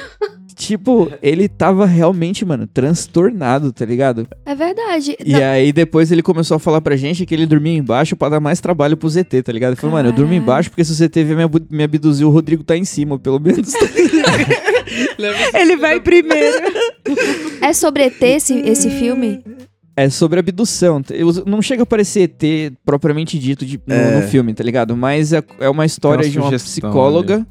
G: Tipo, ele tava realmente, mano, transtornado, tá ligado?
B: É verdade.
G: E aí depois ele começou a falar pra gente que ele dormia embaixo pra dar mais trabalho pro ZT, tá ligado? Ele falou, mano, eu durmo embaixo porque se o ZT vier me, abduzir, o Rodrigo tá em cima, pelo menos.
D: Ele vai primeiro.
B: É sobre ET esse, esse filme?
G: É sobre abdução. Eu- Não chega a parecer ET propriamente dito de- no,
F: É.
G: no filme, tá ligado? Mas é, é uma história
E: Tem uma
G: de uma psicóloga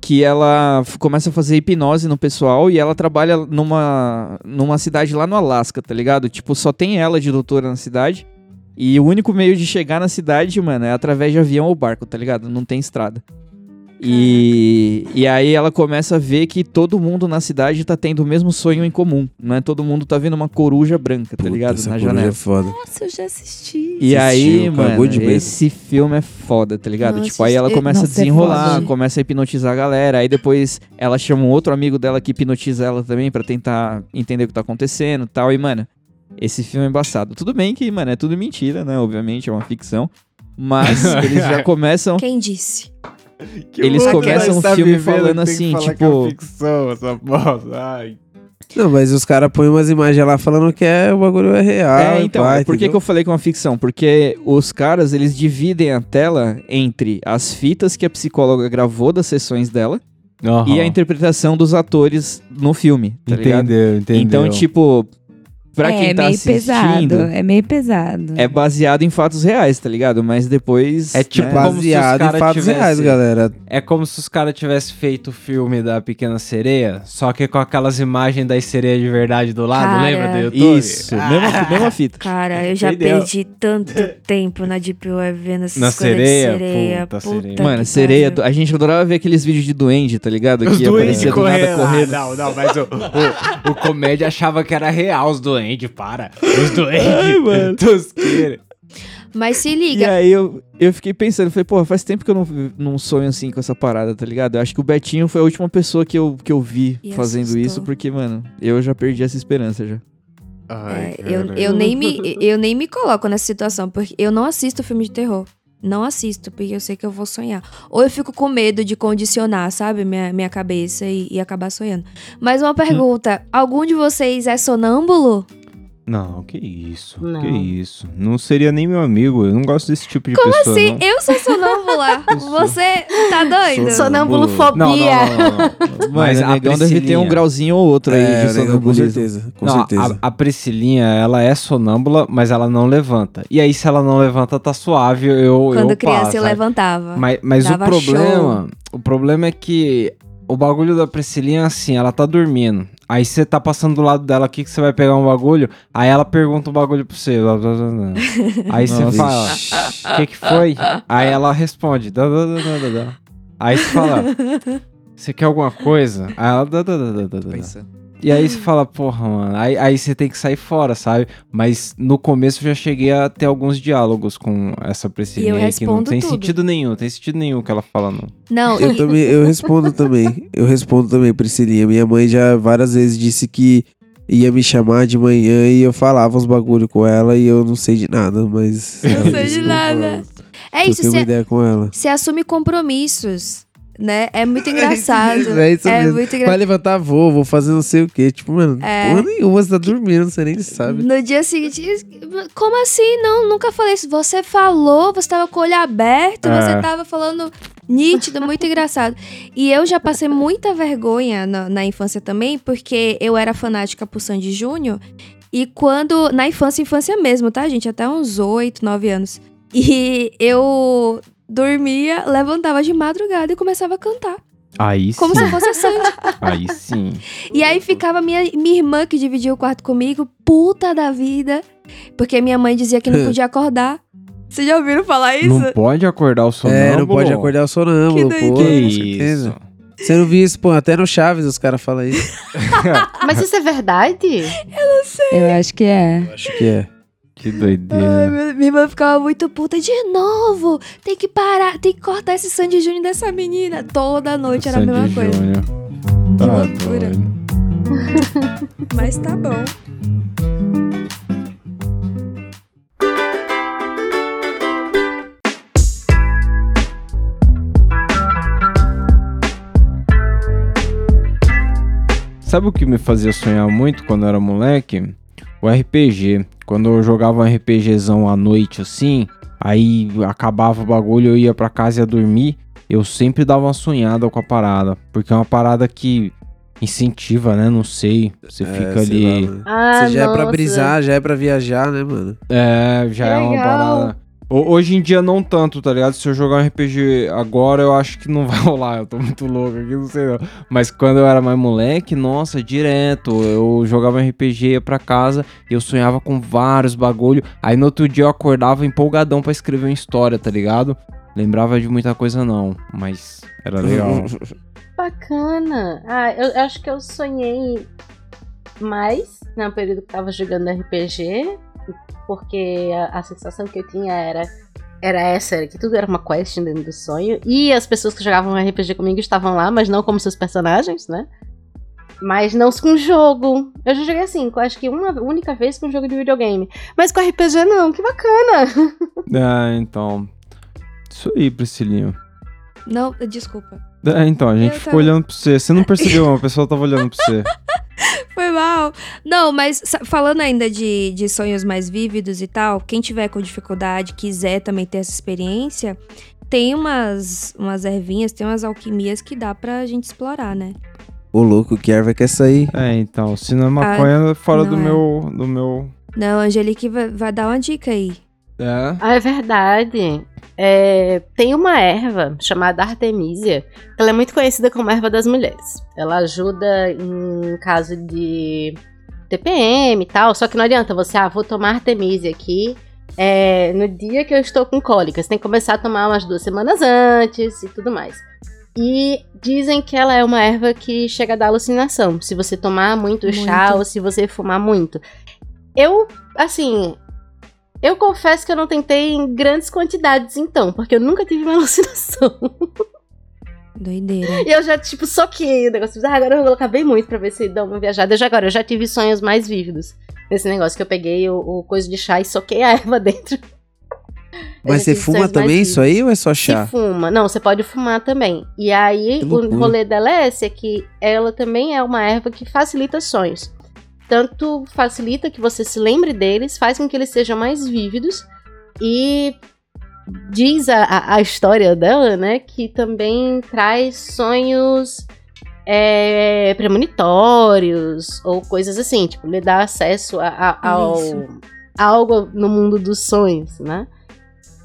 G: que ela começa a fazer hipnose no pessoal e ela trabalha numa, numa cidade lá no Alasca, tá ligado? Tipo, só tem ela de doutora na cidade. E o único meio de chegar na cidade, mano, é através de avião ou barco, tá ligado? Não tem estrada. E, e aí ela começa a ver que todo mundo na cidade tá tendo o mesmo sonho em comum. Não é todo mundo tá vendo uma coruja branca, tá
F: Puta,
G: ligado?
F: essa
G: Na
F: coruja
G: janela.
F: é foda.
D: Nossa, eu já assisti.
G: E aí,
F: Assistiu, cagou
G: mano,
F: de
G: esse filme é foda, tá ligado?
B: Não
G: tipo, aí ela começa
D: Nossa,
G: a
D: é
G: desenrolar,
B: foda.
G: começa a hipnotizar a galera. Aí depois ela chama um outro amigo dela que hipnotiza ela também pra tentar entender o que tá acontecendo e tal. E, mano, esse filme é embaçado. Tudo bem que, mano, é tudo mentira, né? Obviamente, é uma ficção. Mas eles já começam.
B: Quem disse?
E: Que
G: Eles começam o
E: tá
G: filme
E: vivendo,
G: falando assim,
E: falar
G: tipo-
E: que é ficção, essa bosta. Ai.
F: Não, mas os caras põem umas imagens lá falando que é, o bagulho é real.
G: É,
F: e
G: então,
F: pá,
G: por que, que eu falei que é uma ficção? Porque os caras, eles dividem a tela entre as fitas que a psicóloga gravou das sessões dela e a interpretação dos atores no filme, tá ligado?
E: Entendeu, entendeu.
G: Então, tipo, pra
D: é
G: quem tá
D: meio
G: assistindo,
D: pesado. É meio pesado.
G: é baseado em fatos reais, tá ligado? Mas depois.
E: É tipo
G: né,
F: Baseado
E: cara
F: em fatos
E: tivesse-
F: reais, galera.
E: É como se os caras tivessem feito o filme da Pequena Sereia, só que com aquelas imagens das sereias de verdade do lado,
B: Cara.
E: lembra do YouTube?
G: Isso, mesma, mesma fita.
B: Cara, eu já
E: Entendeu?
B: perdi tanto tempo na Deep Web vendo essas
E: Na
B: coisas
E: sereia?
B: de sereia.
E: Puta,
B: Puta,
E: sereia.
G: Mano, sereia. A gente adorava ver aqueles vídeos de duende, tá ligado?
E: Os
G: que aparecia do nada
E: correndo.
G: correndo.
E: Ah, não, não, mas o, o, o comédia achava que era real os duendes, para. Os
G: Ai, mano.
E: duendes. Tosqueira.
B: Mas se
G: E
B: liga,
G: aí eu, eu fiquei pensando, falei, pô, faz tempo que eu não, não sonho assim com essa parada, tá ligado? Eu acho que o Betinho foi a última pessoa que eu, que eu vi
B: E
G: fazendo
B: assustou.
G: isso, porque, mano, eu já perdi essa esperança já.
B: é, eu, eu, nem me, eu nem me coloco nessa situação, porque eu não assisto filme de terror. Não assisto, porque eu sei que eu vou sonhar. Ou eu fico com medo de condicionar, sabe, minha, minha cabeça e, e acabar sonhando. Mas uma pergunta: algum de vocês é sonâmbulo?
E: Não, que isso,
C: Não.
E: que isso. Não seria nem meu amigo, eu não gosto desse tipo de
B: Como
E: pessoa,
B: assim?
E: não.
B: Eu sou sonâmbula. Você tá doido?
C: Sonambulofobia.
E: Não, não, não, não, não.
G: Mano,
E: Mas
G: o
E: a
G: negão deve ter um grauzinho ou outro aí
F: É,
G: de
F: né, com
G: sonambulismo.
F: certeza, com
E: Não,
F: certeza.
E: A, a Priscilinha, ela é sonâmbula, mas ela não levanta. E aí, se ela não levanta, tá suave, eu
B: Quando
E: eu
B: criança
E: passo,
B: eu
E: sabe?
B: levantava.
E: Mas, mas o problema, o problema é que o bagulho da Priscilinha é assim, ela tá dormindo. Aí você tá passando do lado dela aqui que você vai pegar um bagulho, aí ela pergunta um bagulho pra você. blá, blá, blá, blá. Aí você fala, o que que foi? Aí ela responde, dá, dá, dá, dá, dá, dá. Aí você fala, você quer alguma coisa? Aí ela dá, dá, dá, dá, dá, dá. E aí você fala, porra, mano, aí, aí você tem que sair fora, sabe? Mas no começo eu já cheguei a ter alguns diálogos com essa Priscilinha
B: eu
E: aí, que não tem
B: tudo.
E: sentido nenhum, não tem sentido nenhum que ela fala, não.
B: Não,
F: Eu
B: e-
F: também, eu respondo também. Eu respondo também, Priscilinha. Minha mãe já várias vezes disse que ia me chamar de manhã e eu falava uns bagulho com ela e eu não sei de nada, mas.
B: Não sei de nada.
F: falava.
B: é isso, você, você assume compromissos, né? É muito engraçado.
F: É isso
B: é
F: mesmo.
B: muito
F: Vai
B: engraçado.
F: levantar voo, vou fazer não sei o quê. Tipo, mano,
B: É.
F: porra nenhuma, você tá dormindo, você nem sabe.
B: No dia seguinte, como assim? Não, nunca falei isso. Você falou, você tava com o olho aberto,
E: É.
B: você tava falando nítido, muito engraçado. E eu já passei muita vergonha na, na infância também, porque eu era fanática por Sandy Júnior. E quando. Na infância, infância mesmo, tá, gente? Até uns 8, 9 anos. E eu dormia, levantava de madrugada e começava a cantar.
E: Aí sim,
B: Como se eu fosse a Sandy.
E: aí sim.
B: E aí ficava minha, minha irmã que dividia o quarto comigo, puta da vida. Porque minha mãe dizia que não podia acordar. Vocês já ouviram falar isso?
E: Não pode acordar o sonâmbulo.
F: É, não pode acordar o sonâmbulo,
B: Que
F: pô.
E: Que
F: Com
E: isso?
F: certeza. Você não viu isso, pô? Até no Chaves os caras falam isso.
C: Mas isso é verdade?
D: Eu acho que é.
F: Acho que é.
E: Que
B: Ai,
E: doideira.
B: minha, minha irmã ficava muito puta. De novo! Tem que parar, tem que cortar esse Sandy Júnior dessa menina. Toda noite era a mesma
E: Sandy
B: coisa.
E: Júnior.
B: Que
E: Tá
B: loucura. Mas tá bom.
E: Sabe o que me fazia sonhar muito quando eu era moleque? O RPG. Quando eu jogava um RPGzão à noite assim, aí acabava o bagulho, eu ia pra casa e ia dormir, eu sempre dava uma sonhada com a parada. Porque é uma parada que incentiva, né? Não sei. Você
F: É,
E: fica
F: sei
E: ali.
F: lá.
C: Ah,
F: Você já é pra
C: nossa.
F: brisar, já é pra viajar, né, mano?
E: É, já
C: Que
E: é uma parada. Ho- Hoje em dia não tanto, tá ligado? Se eu jogar um RPG agora, eu acho que não vai rolar. Eu tô muito louco aqui, não sei não. Mas quando eu era mais moleque, nossa, direto. Eu jogava RPG, ia pra casa e eu sonhava com vários bagulho. Aí no outro dia eu acordava empolgadão pra escrever uma história, tá ligado? Lembrava de muita coisa não, mas era legal.
C: Bacana. Ah, eu, acho que eu sonhei mais no período que tava jogando RPG, porque a, a sensação que eu tinha era era essa, era que tudo era uma quest dentro do sonho, e as pessoas que jogavam RPG comigo estavam lá, mas não como seus personagens, né? Mas não com jogo. Eu já joguei assim, acho que uma única vez com jogo de videogame. Mas com RPG não, que bacana.
E: ah, então. Isso aí, Priscilinho.
B: Não, desculpa.
E: É, então, a gente
B: Eu
E: ficou
B: tava-
E: olhando pra você. Você não percebeu, a pessoa tava olhando pra você.
B: Foi mal. Não, mas falando ainda de, de sonhos mais vívidos e tal, quem tiver com dificuldade, quiser também ter essa experiência, tem umas, umas ervinhas, tem umas alquimias que dá pra gente explorar, né?
F: Ô, louco, que erva que é aí?
E: É, então, se não é maconha, fora do
B: é.
E: meu, do meu...
B: Não, a Angelique vai, vai dar uma dica aí.
E: É.
C: Ah, é verdade. É, tem uma erva chamada Artemisia. Ela é muito conhecida como erva das mulheres. Ela ajuda em caso de TPM e tal. Só que não adianta você, ah, vou tomar Artemisia aqui. é, no dia que eu estou com cólica. Você tem que começar a tomar umas duas semanas antes e tudo mais. E dizem que ela é uma erva que chega a dar alucinação. Se você tomar muito, chá
B: Muito.
C: ou se você fumar muito. Eu, assim, eu confesso que eu não tentei em grandes quantidades, então, porque eu nunca tive uma alucinação.
B: Doideira.
C: E eu já, tipo, soquei o negócio. Ah, agora eu vou colocar bem muito pra ver se dá uma viajada. Eu já, agora, eu já tive sonhos mais vívidos nesse negócio que eu peguei o, o coisa de chá e soquei a erva dentro.
F: Mas você fuma também isso aí ou é só
C: Se
F: chá?
C: fuma. Não, você pode fumar também. E aí, o rolê dela é esse, é que ela também é uma erva que facilita sonhos. Tanto facilita que você se lembre deles, faz com que eles sejam mais vívidos. E diz a, a, história dela, né, que também traz sonhos é, premonitórios ou coisas assim, tipo, lhe dá acesso a, a- ao, a algo no mundo dos sonhos, né?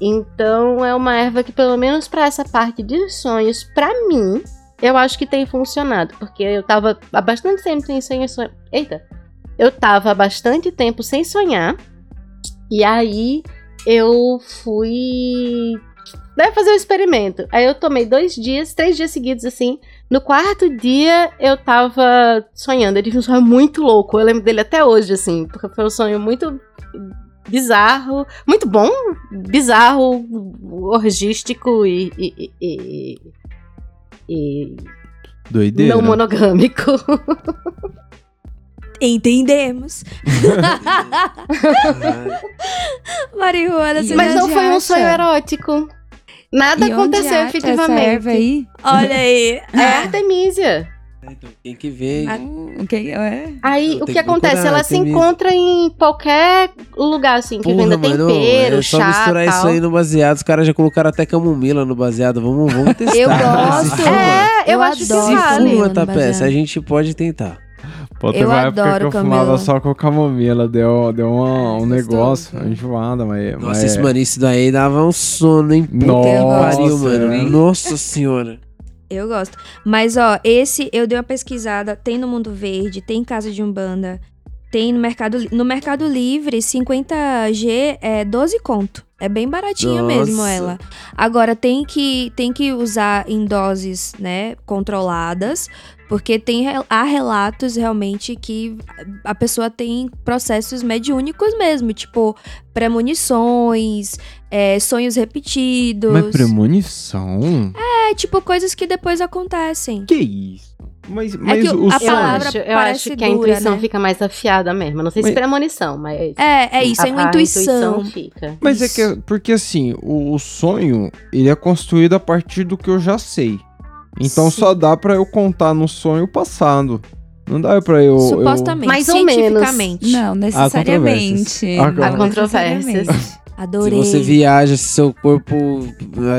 C: Então é uma erva que, pelo menos pra essa parte de sonhos, pra mim, eu acho que tem funcionado. Porque eu tava há bastante tempo sem sonhar- Eita! Eu tava bastante tempo sem sonhar. E aí eu fui. Né, fazer o experimento. Aí eu tomei dois dias, três dias seguidos assim. No quarto dia eu tava sonhando. Eu tive um sonho muito louco. Eu lembro dele até hoje, assim, porque foi um sonho muito bizarro, muito bom, bizarro, orgístico e. e, e- e- e
E: Doideira.
C: não monogâmico.
B: Entendemos. Marihuana, você
C: Mas não foi um
D: acha?
C: sonho erótico. Nada
D: E
C: aconteceu efetivamente.
D: Essa erva aí?
B: Olha aí.
C: É Artemisia.
F: Então, tem que ver.
B: Ah,
D: O que é?
C: Aí
F: Eu
C: o que
F: que
C: acontece?
F: procurar,
C: Ela se encontra em qualquer lugar, assim, que
F: Porra,
C: venda
F: mano,
C: tempero,
F: é só
C: chá
F: misturar
C: tal.
F: isso aí no baseado. Os caras já colocaram até camomila no baseado. Vamos, vamos testar.
B: Eu gosto.
F: fuma-
C: É, eu,
B: Eu
C: acho que
B: adoro
F: Se
C: vale.
F: fuma, tá peça, a gente pode tentar.
E: Pô, teve
B: Eu
E: uma época
B: adoro
E: que eu fumava só com camomila, deu, deu uma- um
B: Gostoso,
E: negócio, uma enjoada, mas...
F: Nossa,
E: mas...
F: esse mano, isso daí dava um sono, hein?
E: Nossa,
F: que pariu, mano.
E: hein?
F: Nossa senhora.
B: Eu gosto. Mas, ó, esse eu dei uma pesquisada. Tem no Mundo Verde, tem em Casa de Umbanda, tem no Mercado No Mercado Livre, 50G é 12 conto. É bem baratinha mesmo
F: Nossa.
B: ela. Agora, tem que, tem que usar em doses, né, controladas. Porque tem, há relatos realmente que a pessoa tem processos mediúnicos mesmo. Tipo, premonições, é, sonhos repetidos.
E: Mas premonição?
B: É, tipo, coisas que depois acontecem.
E: Que isso? Mas, mas
B: que o- a
C: Eu
E: sonho...
B: palavra
C: acho, eu
B: parece
C: acho que a
B: dura,
C: intuição
B: né?
C: fica mais afiada mesmo. Não sei se
E: Mas-
C: premonição, mas.
B: É, é isso,
C: a,
B: é uma
C: a
B: intuição.
C: fica.
E: Mas é
B: Isso.
E: que, porque assim, o, o sonho, ele é construído a partir do que eu já sei. Então
B: Sim.
E: só dá pra eu contar no sonho passado. Não dá pra eu... eu-
B: Supostamente,
C: Mais ou menos.
B: cientificamente.
D: Não, necessariamente.
E: Há
D: Não
C: Há controvérsias.
B: Adorei.
F: Se você viaja, se seu corpo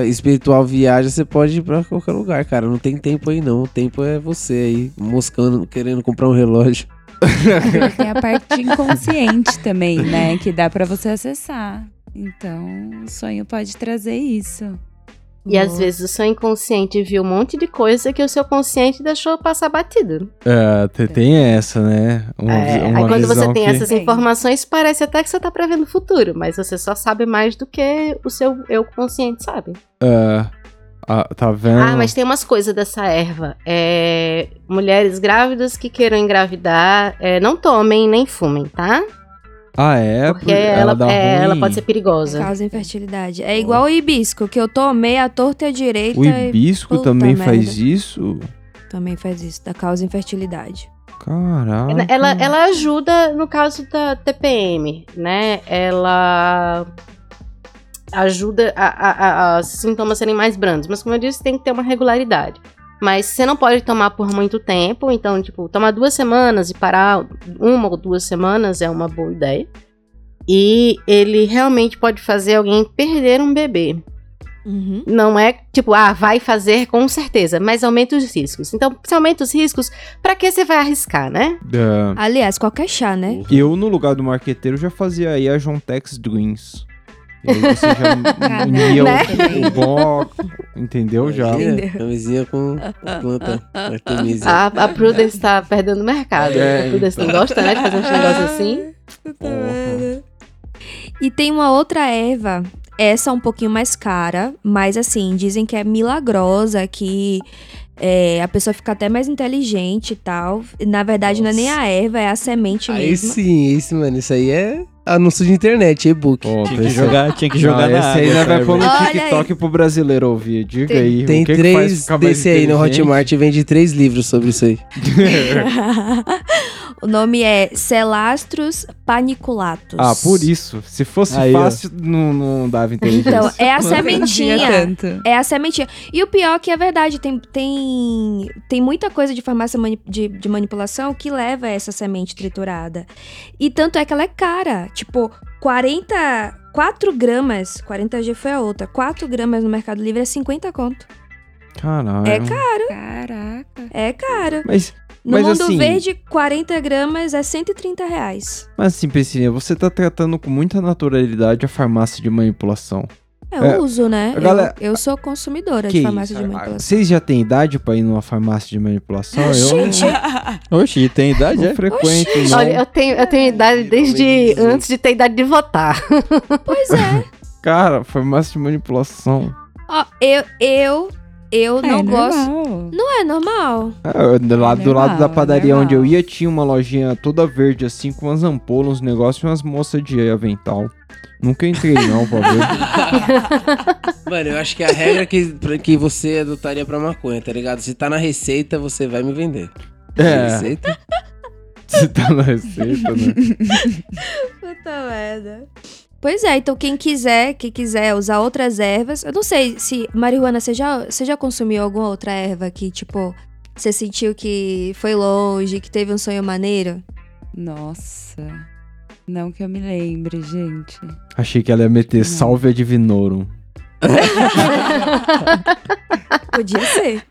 F: eh, espiritual viaja, você pode ir pra qualquer lugar, cara. Não tem tempo aí, não. O tempo é você aí, moscando, querendo comprar um relógio.
D: Tem a parte inconsciente também, né? Que dá pra você acessar. Então, o sonho pode trazer isso.
C: E às vezes o seu inconsciente viu um monte de coisa que o seu consciente deixou passar batido.
E: É, te- tem essa, né? Uma,
C: É,
E: uma
C: aí quando você tem
E: que...
C: essas informações, parece até que você tá prevendo o futuro, mas você só sabe mais do que o seu eu consciente sabe.
E: É, ah, tá vendo?
C: Ah, mas tem umas coisas dessa erva. É, mulheres grávidas que queiram engravidar, é, não tomem nem fumem, tá?
E: Ah, é?
C: Porque
E: Por-
C: ela,
E: dá
C: é, ela pode ser perigosa.
B: Causa infertilidade. É igual o hibisco, que eu tomei a torta e a direita
E: O
B: e
E: hibisco
B: Puta
E: também
B: merda.
E: faz isso?
B: também faz isso, da causa infertilidade.
E: Caraca.
C: Ela, ela ajuda no caso da TPM, né? Ela ajuda a, a- a- sintomas serem mais brandos. Mas como eu disse, tem que ter uma regularidade. Mas você não pode tomar por muito tempo. Então, tipo, tomar duas semanas e parar uma ou duas semanas é uma boa ideia. E ele realmente pode fazer alguém perder um bebê.
B: Uhum.
C: Não é tipo, ah, vai fazer com certeza, mas aumenta os riscos. Então, se aumenta os riscos, pra que você vai arriscar, né?
E: É,
B: Aliás, qualquer chá, né?
E: eu, no lugar do marqueteiro, já fazia aí a Jontex Dreams. E aí você já unia
C: Né?
E: o, o bom, entendeu? Já.
B: Entendeu.
F: Camisinha com planta Artemisia.
C: A, a Prudence tá perdendo o mercado.
E: É,
C: a Prudence não gosta, né, de fazer uns negócios assim.
B: E tem uma outra erva, essa é um pouquinho mais cara, mas assim, dizem que é milagrosa, que é, a pessoa fica até mais inteligente e tal. Na verdade, não é nem a erva, é a semente
F: Aí
B: mesmo.
F: sim, isso, mano. Isso aí é anúncio de internet, e-book.
E: Pô,
G: Tinha que
E: esse-
G: jogar, tinha que jogar
E: Não,
G: na
E: esse aí né, vai
G: cara,
E: pôr no TikTok pro brasileiro ouvir. Diga
B: Tem-
E: aí.
F: Tem
E: o que que faz
F: três
E: mais
F: desse aí no? Hotmart e vende três livros sobre isso aí.
B: o nome é Celastros paniculatus.
E: Ah, por isso. Se fosse
G: Aí, ó.
E: fácil, não, não dava inteligência.
B: Então, é a sementinha. É a sementinha. E o pior que é verdade, tem, tem, tem muita coisa de farmácia mani- de, de manipulação que leva a essa semente triturada. E tanto é que ela é cara. Tipo, 40. 4 gramas. 40G foi a outra. 4 gramas no Mercado Livre é 50 conto.
E: Caralho.
B: É caro.
D: Caraca.
B: É caro.
E: Mas,
B: No
E: Mas
B: mundo
E: assim-
B: verde, 40 gramas é 130 reais.
E: mas assim, Priscilinha, você tá tratando com muita naturalidade a farmácia de manipulação.
B: É o
E: É,
B: uso, né?
E: galera-
B: Eu, eu sou consumidora
E: Que
B: de farmácia
E: isso?
B: de manipulação.
E: Vocês já têm idade pra ir numa farmácia de manipulação? Eu
B: Gente,
G: Oxi, tem idade,
E: não
G: é?
E: frequento, não.
C: Olha, eu tenho, eu tenho idade desde antes de ter idade de votar.
B: pois é.
E: Cara, farmácia de manipulação.
B: Ó, eu, eu, eu
D: É,
B: não gosto.
D: normal.
B: Não é normal.
E: É, do lado, do lado da padaria onde eu ia, tinha uma lojinha toda verde, assim, com umas ampolas, uns negócios e umas moças de avental. Nunca entrei, não, pra ver.
F: Mano, eu acho que a regra que, que você adotaria pra maconha, tá ligado? Se tá na receita, você vai me vender.
E: É,
F: Receita?
E: você tá na receita, né?
B: Puta merda. Pois é, então quem quiser, quem quiser usar outras ervas, eu não sei se marihuana você já, você já consumiu alguma outra erva que tipo você sentiu que foi longe, que teve um sonho maneiro?
D: Nossa. Não que eu me lembre, gente.
E: Achei que ela ia meter salve a divinorum.
B: Podia ser.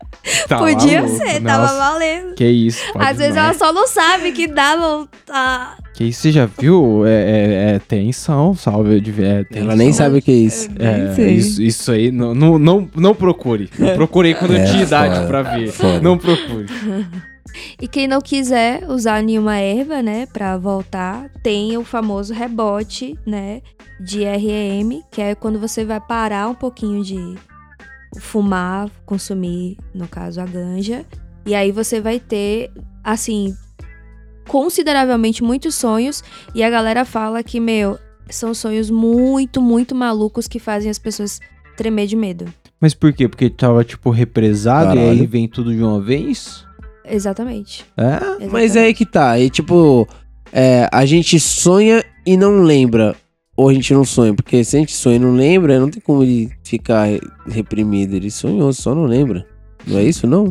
E: Tá
B: Podia
E: louco,
B: ser,
E: nossa.
B: tava valendo.
E: Que isso,
B: Às vezes
E: não.
B: ela só não sabe que dava. Ah,
E: Que isso, você já viu? É, é, é tensão, salve divinorum. É,
F: Ela nem sabe o que é isso.
E: É,
D: sei.
E: isso, isso aí, não, não, não, não procure. Eu procurei quando eu
F: É,
E: tinha idade
F: foda,
E: pra ver.
F: foda.
E: Não procure.
B: E quem não quiser usar nenhuma erva, né, pra voltar, tem o famoso rebote, né, de REM, que é quando você vai parar um pouquinho de fumar, consumir, no caso, a ganja. E aí você vai ter, assim, consideravelmente muitos sonhos. E a galera fala que, meu, são sonhos muito, muito malucos que fazem as pessoas tremer de medo.
E: Mas por quê? Porque tava, tipo, represado e aí
F: Caralho.
E: vem tudo de uma vez?
B: Exatamente.
E: É?
F: Mas é aí que tá. E tipo, é, a gente sonha e não lembra. Ou a gente não sonha. Porque se a gente sonha e não lembra, não tem como ele ficar re- reprimido. Ele sonhou, só não lembra. Não é isso, não?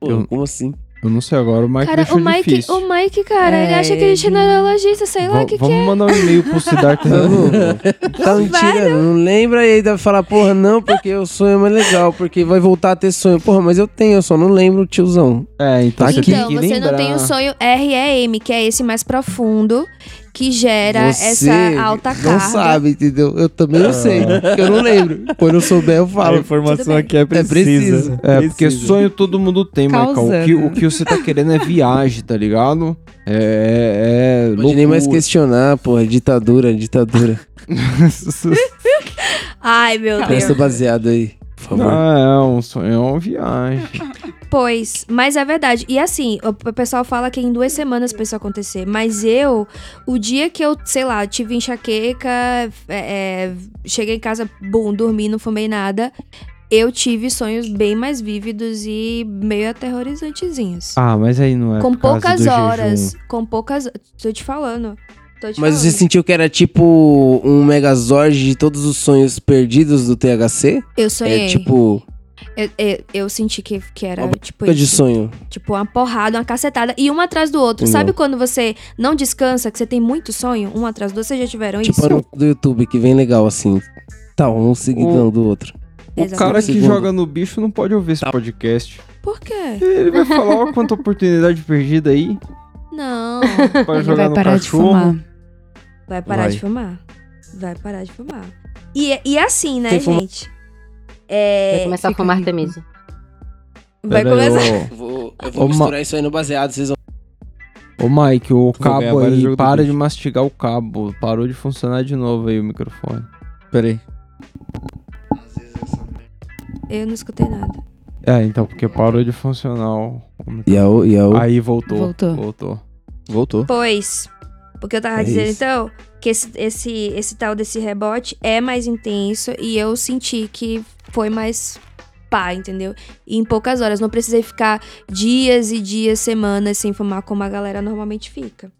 F: Pô,
E: Eu-
F: como assim?
E: Eu não sei agora, o Mike
B: Cara,
E: deixou
B: o Mike,
E: difícil.
B: o Mike, cara, ele
D: É,
B: acha que a gente é
D: ele-
B: neurologista, sei lá o que, que
E: vamos
B: é.
E: mandar um e-mail pro Siddhartha.
F: Tá me tirando, não lembra e aí deve falar, porra, não, porque o sonho é mais legal, porque vai voltar a ter sonho. Porra, mas eu tenho, eu só não lembro, tiozão.
E: é, então
F: Tá
E: você
F: aqui.
E: tem
B: Então, você não tem o sonho REM, que é esse mais profundo, que gera
F: Você
B: essa alta
F: não
B: carga.
F: sabe, entendeu? Eu também não sei, porque eu não lembro. Quando eu souber, eu
G: A
F: falo.
G: informação
B: Tudo bem.
G: aqui é precisa.
F: preciso.
E: É, porque
G: Precisa.
E: sonho todo mundo tem, Michael. O que, o que você tá querendo é viagem, tá ligado? É. é
F: Pode nem mais
E: loucura.
F: questionar, porra, ditadura, ditadura.
B: Ai, meu Deus.
F: Presta baseado aí, por favor.
E: Não, é um sonho, é uma viagem.
B: Pois, mas é verdade. E assim, o pessoal fala que em duas semanas pra isso acontecer. Mas eu, o dia que eu, sei lá, tive enxaqueca, é, é, cheguei em casa, bum, dormi, não fumei nada. Eu tive sonhos bem mais vívidos e meio aterrorizantezinhos.
E: Ah, mas aí não é
B: com
E: por causa
B: poucas
E: do
B: horas.
E: jejum.
B: Com poucas. Tô te falando. Tô te
F: Mas você
B: falando.
F: sentiu que era tipo um megazord de todos os sonhos perdidos do THC?
B: Eu sonhei.
F: É tipo,
B: Eu, eu, eu senti que, que era
F: Uma
B: tipo
F: de sonho.
B: Tipo, uma porrada, uma cacetada. E um atrás do outro.
F: Entendeu.
B: Sabe quando você não descansa, que você tem muito sonho? Um atrás do outro. Vocês já tiveram
F: Tipo
B: isso?
F: anúncio do YouTube, que vem legal assim. Tá, um seguidão do outro.
E: O
B: Exatamente.
E: cara que
F: Segundo.
E: joga no bicho não pode ouvir esse podcast.
B: Por quê?
E: Ele vai falar, ó, quanta oportunidade perdida aí
B: Não.
E: pra
D: Ele
E: jogar
D: vai
E: no
D: parar de fumar.
B: Vai parar
G: Vai.
B: de fumar. Vai parar de fumar. E, e assim, né,
F: fuma-
B: gente? É,
C: Vai começar a
D: fica
C: fumar
D: rico.
C: Temísia.
B: vai
E: Pera aí,
B: começar.
F: Eu vou, eu vou
E: Ma-
F: misturar isso aí no baseado, vocês vão...
E: Ô Mike, o cabo aí, para de mastigar o cabo. Parou de funcionar de novo aí o microfone.
G: Pera aí.
B: Eu não escutei nada.
E: É, então, porque parou de funcionar o microfone.
F: E e a, o-
E: Aí voltou.
D: Voltou.
E: Voltou.
G: Voltou.
B: Pois, porque eu tava
F: É
B: dizendo
F: isso.
B: então que esse, esse, esse tal desse rebote é mais intenso e eu senti que foi mais pá, entendeu? E em poucas horas. Não precisei ficar dias e dias, semanas sem fumar como a galera normalmente fica.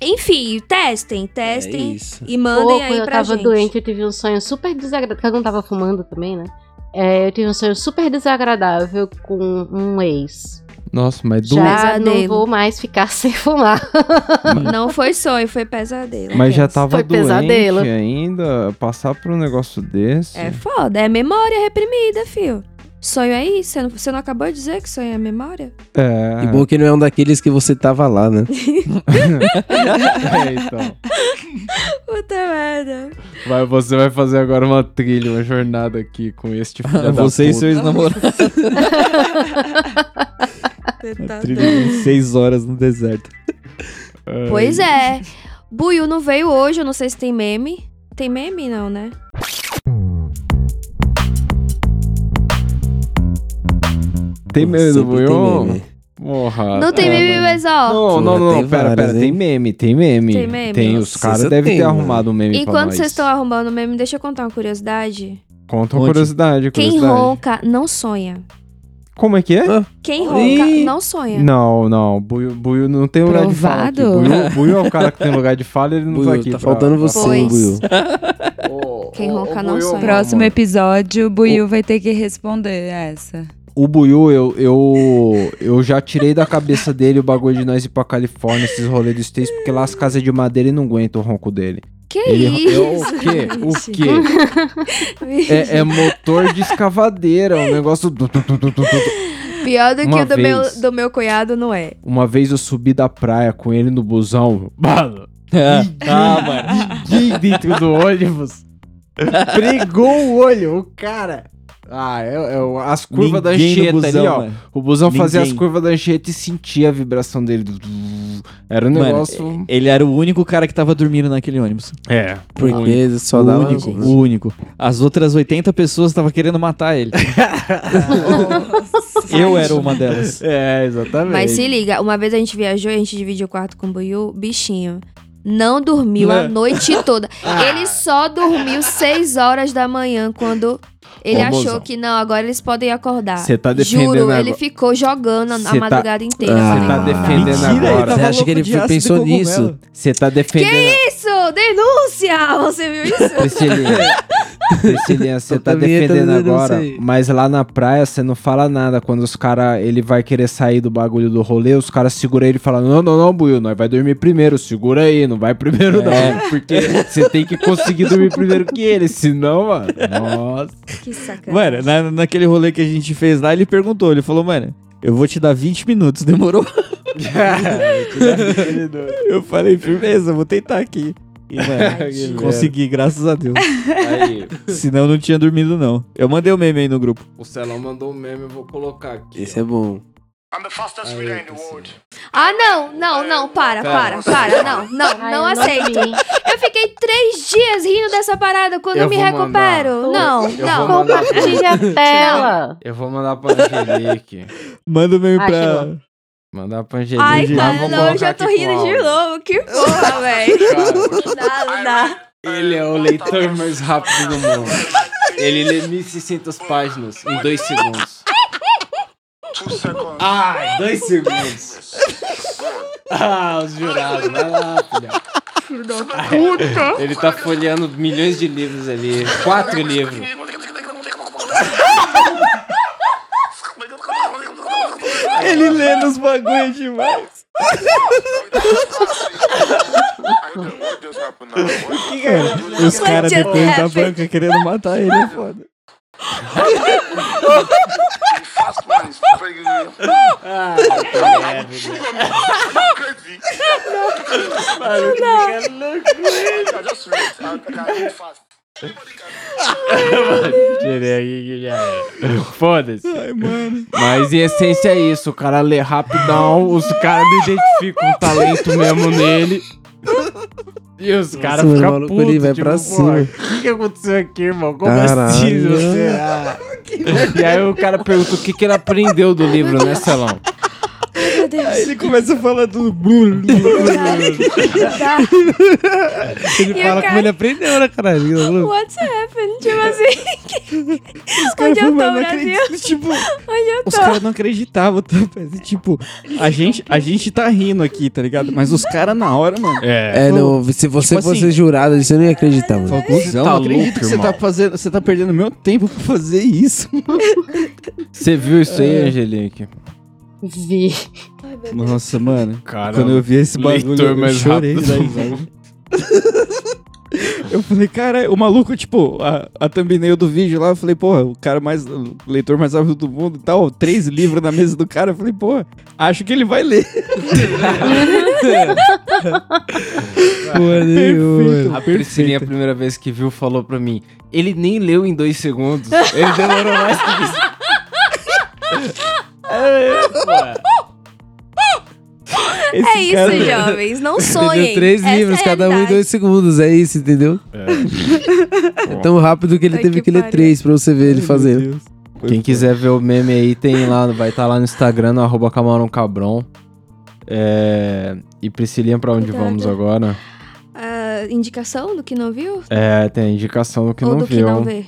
B: Enfim, testem,
F: É
B: testem
F: isso.
B: e mandem
C: Pouco,
B: aí
C: eu
B: pra
C: tava
B: gente.
C: doente, eu tive um sonho super desagradável. Porque eu não tava fumando também, né? É, eu tive um sonho super desagradável com um ex.
E: Nossa, mas do...
C: Já não vou mais ficar sem fumar.
B: Não foi sonho, foi pesadelo.
E: Mas já tava
C: Foi
E: doente
C: pesadelo.
E: ainda. Passar por um negócio desse.
B: É foda, é memória reprimida, fio. Sonho é isso? Você não, você não acabou de dizer que sonho é memória?
E: É.
F: Que bom que não é um daqueles que você tava lá, né?
E: é, então.
B: Puta merda.
E: Vai, você vai fazer agora uma trilha, uma jornada aqui com este filho da
G: Você e seu ex-namorado.
B: Tá
G: Trilha
B: doido.
G: de seis horas no deserto.
B: Pois é. Buiu não veio hoje, eu não sei se tem meme. Tem meme não, né?
E: Tem meme do
F: meme.
E: Porra.
B: não tem
E: é,
B: meme,
E: mano.
B: mas ó.
E: Não, não, não, não, pera,
F: várias,
E: pera, tem meme, tem meme.
B: Tem meme?
E: Tem, os caras devem ter
F: mano.
E: arrumado um meme
B: Enquanto vocês estão arrumando meme, deixa eu contar uma curiosidade.
E: Conta uma
G: Conte.
E: curiosidade,
B: Quem
E: curiosidade.
B: ronca não sonha.
E: Como é que é?
B: Quem ronca
F: Ih.
B: não sonha.
E: Não, não, Buiu, Buiu não tem lugar de fala aqui.
D: Provado?
E: Buiu, Buiu é o cara que tem lugar de fala e ele não tá
F: Buiu,
E: aqui.
F: tá faltando
E: pra-
F: você,
B: Pois.
E: Ô,
B: Quem ronca não sonha.
D: Próximo episódio, o Buiu vai ter que responder essa.
E: O Buiu, eu, eu, eu já tirei da cabeça dele o bagulho de nós ir pra Califórnia, esses rolês dos States, porque lá as casas de madeira ele não aguenta o ronco dele.
B: Que
E: Ele,
B: isso?
E: eu- o quê? O quê? É, é motor de escavadeira, um negócio... du- du- du.
B: Pior do que
E: Uma
B: o do meu,
E: vez.
B: do meu cunhado não é.
E: Uma vez eu subi da praia com ele no busão. Mano,
G: ah, mano.
E: ninguém dentro do ônibus pregou o olho, o cara. Ah, é, é o- as curvas da
G: Ninguém no
E: ancheta ali, ó.
G: mano.
E: O busão fazia as
G: Ninguém.
E: curvas da ancheta e sentia a vibração dele. Era um
G: Mano,
E: negócio.
G: Ele era o único cara que tava dormindo naquele ônibus.
E: É.
F: Porque só
G: o
F: dava...
G: único, o único. As outras 80 pessoas estavam querendo matar ele. Eu era uma delas.
E: É, exatamente.
B: Mas se liga, uma vez a gente viajou e a gente dividiu o quarto com o Buiu, bichinho. Não dormiu a
G: Né?
B: noite toda. Ele só dormiu 6 horas da manhã quando ele
E: Ô,
B: achou
E: mozão.
B: que não, agora eles podem acordar.
E: Cê tá defendendo
B: Juro,
E: agora-
B: ele ficou jogando a,
E: tá-
B: madrugada inteira.
F: Ah.
E: Você tá
B: acordar.
E: defendendo
G: Mentira,
E: agora.
F: Você acha que ele pensou nisso?
E: Você tá defendendo.
B: Isso! Denúncia! Você viu isso?
E: Priscilinha, Priscilinha, você tá defendendo
F: denúncia
E: agora, mas lá na praia você não fala nada. Quando os caras, ele vai querer sair do bagulho do rolê, os caras seguram ele e falam: Não, não, não, Buiu, nós vai dormir primeiro, segura aí, não vai primeiro
G: É.
E: não. Porque você tem que conseguir dormir primeiro que ele, senão, mano. Nossa.
B: Que sacanagem.
G: Mano, na, naquele rolê que a gente fez lá, ele perguntou, ele falou, mano, eu vou te dar 20 minutos, demorou? eu falei, firmeza, vou tentar aqui. E, mano, consegui, graças a Deus.
E: Aí,
G: Senão eu não tinha dormido, não. Eu mandei o meme aí no grupo.
E: o Celão mandou um meme, eu vou colocar aqui.
F: Esse é bom.
B: Ah, não, não, não, para, para, para, não, não, não aceito. Eu fiquei três dias rindo dessa parada quando eu me recupero. Não,
E: Eu
B: não.
E: vou mandar-
C: Compartilha a tela.
E: Eu vou mandar pra Angelique.
G: Manda o meme
C: Ah,
G: pra...
E: Mandar pra Angelique.
B: Ai, cara, não, eu já tô rindo de novo. Que porra, velho. Não dá, não dá.
E: Ele é o leitor mais rápido do mundo. Ele lê 1.600 páginas em 2 segundos. Ai, 2 segundos. Ah, os jurados. Vai lá, filha. Ele tá folheando milhões de livros ali. Quatro livros.
G: Ele lê nos bagulhos demais. Os caras depois da banca querendo matar ele, é foda.
A: Read fast.
E: Tirei aqui que era. Foda-se. Mas em essência é isso. O cara lê rapidão, os caras não identificam um talento mesmo nele. E os caras
F: o
E: ficam putos.
F: ele vai
E: tipo,
F: pra
E: "Pô,
F: cima."
E: O que, que aconteceu aqui, irmão? Como assim? Será? e aí o cara pergunta o que, que ele aprendeu do livro, né, Celão?
B: Deus.
G: Aí ele começa a falar tudo.
F: Ele
B: E
F: fala
B: cara-
F: como ele aprendeu, né, caralho?
B: What's happened? Tipo assim.
G: Os caras
B: Onde eu tô,
G: falam, "Mano, não
B: Brasil?
G: acredito." Tipo,
B: Onde eu
G: os
B: tô?
G: caras não acreditavam. Tipo, a gente, a gente tá rindo aqui, tá ligado? Mas os caras na hora, mano.
F: É, não, se você
G: Tipo
F: fosse
G: assim-
F: jurado, você não ia acreditar, mano.
G: Cuzão,
E: tá
G: não acredito
E: louco,
G: que você
E: irmão."
G: tá fazendo. Você tá perdendo meu tempo pra fazer isso.
E: Você viu isso aí, Angelique?
C: Vi.
B: Ai, meu Deus.
G: Nossa, mano.
E: Cara,
G: Quando eu vi esse bagulho,
E: leitor
G: eu chorei. da risada. Eu falei, cara, o maluco, tipo, a, a thumbnail do vídeo lá, eu falei, porra, o cara mais, o leitor mais rápido do mundo e tal, três livros na mesa do cara, eu falei, porra, acho que ele vai ler.
F: Mano.
E: A Priscilinha, a primeira vez que viu, falou pra mim: ele nem leu em dois segundos. Ele demorou mais que isso.
G: Esse
B: É isso,
G: cara-
B: jovens. Não
F: Ele
B: sonhem.
F: três
B: Essa é a
F: livros, cada um em dois segundos, é isso, entendeu? É tão rápido que ele
B: Ai,
F: teve
B: que
F: que ler três pra você ver ele
G: Meu
F: fazendo.
E: Quem quiser ver o meme aí, tem lá, vai estar lá no Instagram, no arroba Camarão Cabron. É... E Priscilinha, pra onde
B: Cuidado.
E: vamos agora?
B: Ah, indicação do que não viu?
E: É, tem a indicação do que
B: Ou
E: não
B: do
E: viu.
B: que não vê?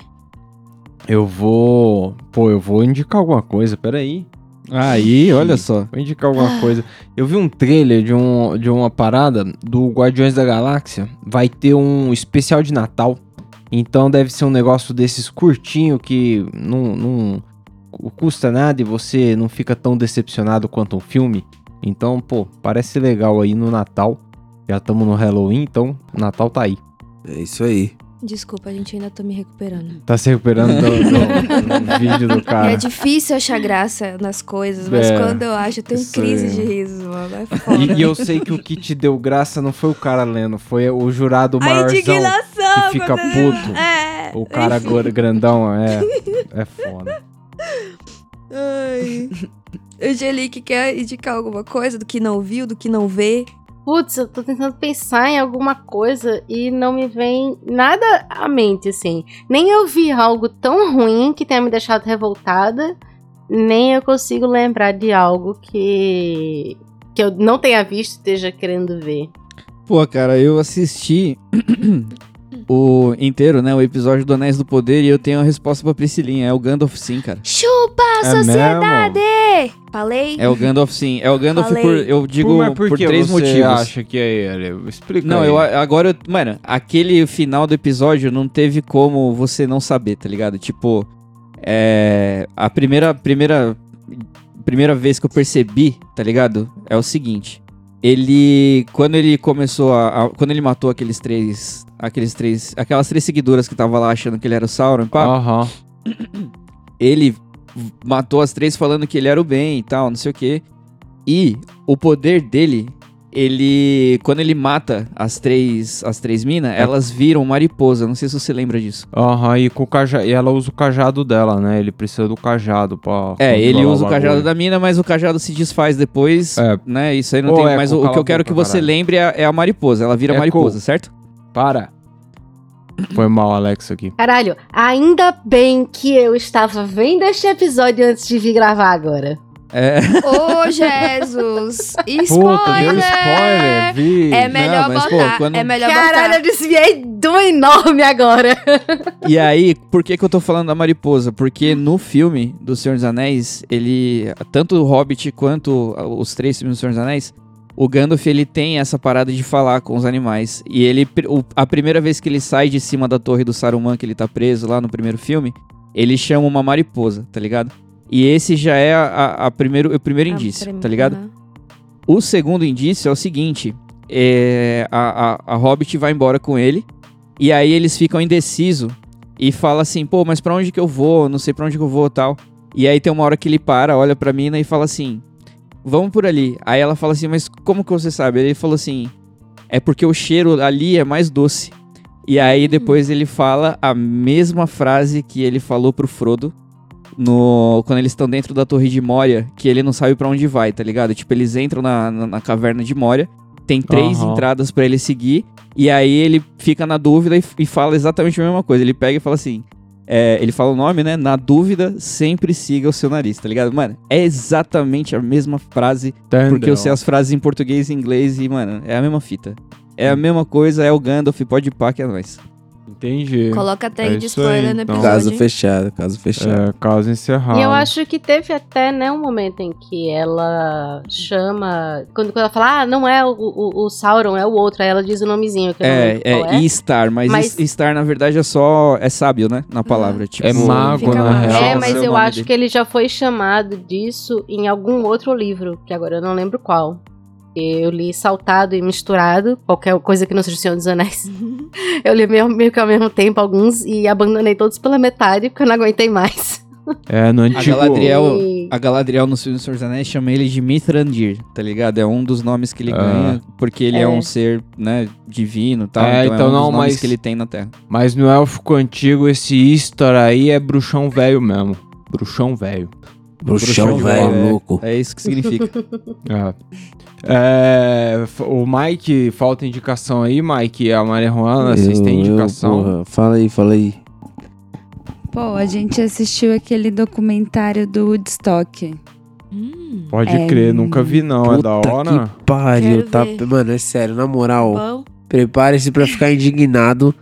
E: Eu vou. Pô, eu vou indicar alguma coisa, peraí.
G: Aí, olha só.
E: Vou indicar alguma coisa. Eu vi um trailer de, um, de uma parada do Guardiões da Galáxia. Vai ter um especial de Natal. Então deve ser um negócio desses curtinho que não, não custa nada e você não fica tão decepcionado quanto um filme. Então, pô, parece legal aí no Natal. Já estamos no Halloween, então o Natal tá aí.
F: É isso aí.
B: Desculpa, a gente ainda tá me recuperando.
E: Tá se recuperando do, do- do vídeo do cara.
B: é difícil achar graça nas coisas, mas
E: É,
B: quando eu acho, eu tenho crise de risos, mano. É foda.
E: E, e eu sei que o que te deu graça não foi o cara lendo, foi o jurado
B: A
E: maiorzão.
B: indignação!
E: que fica puto.
B: É.
E: O cara agora grandão é. É foda.
B: Ai. Angelique, quer indicar alguma coisa do que não viu, do que não vê?
C: Putz, eu tô tentando pensar em alguma coisa e não me vem nada à mente, assim. Nem eu vi algo tão ruim que tenha me deixado revoltada, nem eu consigo lembrar de algo que. que eu não tenha visto e esteja querendo ver.
G: Pô, cara, eu assisti o inteiro, né? O episódio do Anéis do Poder e eu tenho a resposta pra Priscilinha. É o Gandalf sim, cara.
B: Chupa a
E: É
B: sociedade! Falei?
G: É o Gandalf sim. É o Gandalf
B: Falei.
G: por, eu digo,
E: por,
G: por
E: que
G: três
E: você
G: motivos.
E: acha que é ele? Explica
G: Não,
E: aí.
G: eu agora, eu- mano, aquele final do episódio não teve como você não saber, tá ligado? Tipo, é, a primeira, primeira, primeira vez que eu percebi, tá ligado? É o seguinte, ele, quando ele começou a, a- quando ele matou aqueles três, aqueles três, aquelas três seguidoras que tava lá achando que ele era o Sauron, pá,
E: Aham.
G: ele matou as três falando que ele era o bem e tal, não sei o quê. E o poder dele, ele. Quando ele mata as três as três minas, elas viram mariposa. Não sei se você lembra disso.
E: Aham, e, com o caja... e ela usa o cajado dela, né? Ele precisa do cajado pra.
G: É, ele usa o cajado da mina, mas o cajado se desfaz depois,
E: É.
G: né? Isso aí não
E: Ou
G: tem.
E: é
G: mas
E: com
G: o, o que eu quero que você
E: caralho.
G: lembre é, é a mariposa. Ela vira
E: É
G: mariposa,
E: cool.
G: certo?
E: Para. Foi mal, Alex, aqui.
C: Caralho, ainda bem que eu estava vendo este episódio antes de vir gravar agora.
G: É.
B: Ô, Jesus!
E: Puta,
B: Spoiler!
E: deu spoiler, vi.
B: É melhor
G: Não, mas, pô,
B: botar.
G: quando-
B: É melhor
C: Caralho, eu
B: botar.
C: desviei do enorme agora.
G: E aí, por que que eu tô falando da mariposa? Porque no filme do Senhor dos Anéis, ele... Tanto o Hobbit quanto os três filmes do Senhor dos Anéis, o Gandalf, ele tem essa parada de falar com os animais. E ele... o- a primeira vez que ele sai de cima da torre do Saruman, que ele tá preso lá no primeiro filme, ele chama uma mariposa, tá ligado? E esse já é a, a- a primeiro, o primeiro indício, tá ligado? O segundo indício é o seguinte: é, a, a, a Hobbit vai embora com ele, e aí eles ficam indecisos e fala assim, pô, mas pra onde que eu vou? Não sei pra onde que eu vou tal. E aí tem uma hora que ele para, olha pra mina e fala assim, vamos por ali. Aí ela fala assim, mas como que você sabe? Ele falou assim, é porque o cheiro ali é mais doce. E aí depois ele fala a mesma frase que ele falou pro Frodo no quando eles estão dentro da torre de Moria, que ele não sabe pra onde vai, tá ligado? Tipo, eles entram na, na, na caverna de Moria, tem três
E: Aham.
G: entradas pra ele seguir, e aí ele fica na dúvida e, e fala exatamente a mesma coisa. Ele pega e fala assim. é, ele fala o nome, né? Na dúvida, sempre siga o seu nariz, tá ligado? Mano, é exatamente a mesma frase porque eu sei as frases em português e inglês e, mano, é a mesma fita. É a mesma coisa, é o Gandalf, pode pá que é nóis.
E: Entendi.
B: Coloca a tag
E: É
B: de spoiler
E: aí,
B: no
E: então.
B: episódio.
F: Caso fechado, caso fechado.
E: É, caso encerrado.
C: E eu acho que teve até, né, um momento em que ela chama. Quando, quando ela fala, ah, não é o, o, o Sauron, é o outro. Aí ela diz o nomezinho, que eu não
G: É, é,
C: é.
G: e Star, mas,
C: Mas-
G: Star na verdade é só. É sábio, né? Na palavra. Tipo,
E: É mago, na real.
C: É, mas eu acho
G: dele.
C: que ele já foi chamado disso em algum outro livro, que agora eu não lembro qual. Eu li saltado e misturado, qualquer coisa que não seja o Senhor dos Anéis. Eu li meio, meio que ao mesmo tempo alguns e abandonei todos pela metade porque eu não aguentei mais.
E: É, no
G: A
E: antigo...
G: Galadriel,
C: E-
G: a Galadriel no filme Senhor dos Anéis chama ele de Mithrandir, tá ligado? É um dos nomes que ele
E: Ah.
G: ganha, porque ele é.
C: É.
G: um ser, né, divino e tal.
E: É,
G: então,
E: então
G: é um
E: não,
G: dos nomes
E: mas-
G: que ele tem na Terra.
E: Mas no élfico antigo, esse Istar aí é bruxão velho mesmo. Bruxão velho.
F: Bruxão, velho,
G: velho,
F: louco.
G: É isso que significa.
E: É. É, o Mike, falta indicação aí, Mike. A Maria Juana, vocês têm
F: Eu- eu,
E: indicação?
F: porra, fala aí, fala aí.
D: Pô, a gente assistiu aquele documentário do Woodstock.
B: Hum,
E: Pode
D: É,
E: crer, nunca vi não. É da
F: Puta
E: hora?
F: que pariu,
B: Quero
F: tá?
B: ver.
F: Mano, é sério, na moral, prepare-se pra ficar indignado.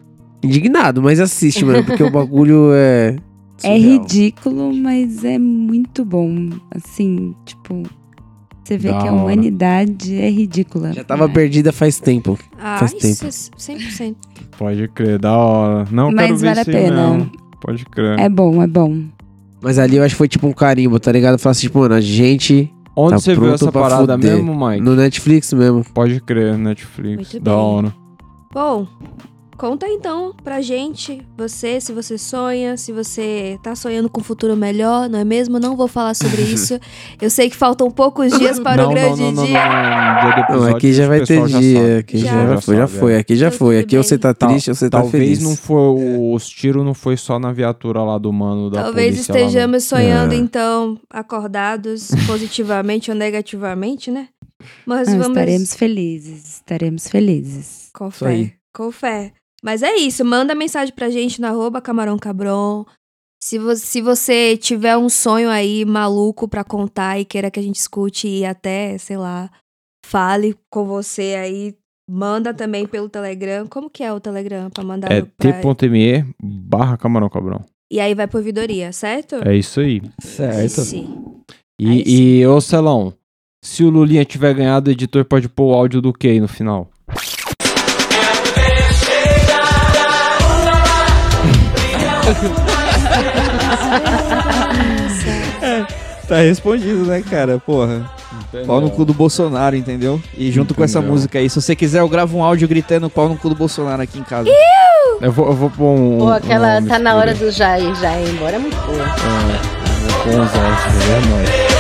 F: Indignado, mas assiste, mano, porque o bagulho é.
D: É
F: surreal.
D: ridículo, mas é muito bom. Assim, tipo, você vê
E: Da
D: que a
E: hora.
D: humanidade é ridícula.
F: Já tava
D: Mas-
F: perdida faz tempo.
B: Ah,
F: Faz
B: isso
F: tempo.
B: é 100%.
E: Pode crer, da hora. Não
D: Mas
E: quero ver
D: vale a pena.
E: mesmo. Pode crer.
D: É bom, é bom.
F: Mas ali eu acho que foi tipo um carimbo, tá ligado? Falar assim, tipo, mano, a gente
E: Onde
F: tá
E: você viu essa parada
F: fuder.
E: mesmo, Mike?
F: no Netflix mesmo.
E: Pode crer, Netflix.
B: Muito
E: da
B: bem.
E: hora.
B: Bom, conta então pra gente, você, se você sonha, se você tá sonhando com um futuro melhor, não é mesmo? Não vou falar sobre isso. Eu sei que faltam poucos dias para
E: não,
B: o grande
E: não, não, não,
B: dia.
E: não.
F: Aqui já vai ter dia. Aqui
B: Já.
F: já, já foi, já foi.
E: é.
F: Aqui já
B: Então,
F: foi. Aqui você tá
E: Tal-
F: triste, você tá
E: Talvez
F: feliz.
E: não foi. Os tiros não foi só na viatura lá do mano da
B: Talvez
E: polícia lá, não.
B: estejamos sonhando,
F: É.
B: então, acordados positivamente ou negativamente, né? Mas
D: Ah,
B: vamos.
D: Estaremos felizes, estaremos felizes.
B: Com fé. Com fé. Mas é isso, manda mensagem pra gente no arroba Camarão Cabron. Se, vo se você tiver um sonho aí maluco pra contar e queira que a gente escute e até, sei lá, fale com você aí, manda também pelo Telegram. Como que é o Telegram pra mandar
E: É
B: pra...
E: t.me barra camarão cabrão.
B: E aí vai pra ouvidoria, certo?
E: É isso aí.
G: Certo.
B: Sim. Aí sim.
E: E, e ô Celão, se o Lulinha tiver ganhado, o editor pode pôr o áudio do que aí no final?
G: Tá respondido, né, cara? Porra. Pau no cu do Bolsonaro, entendeu? E junto com essa
E: Entendeu.
G: música aí, se você quiser, eu gravo um áudio gritando pau no cu do Bolsonaro aqui em casa.
E: Eu vou, eu vou pôr um.
C: Pô, aquela
E: uma
C: tá na hora do já ir, já ir embora é muito boa.
E: É, vou pôr uns áudios, é nóis.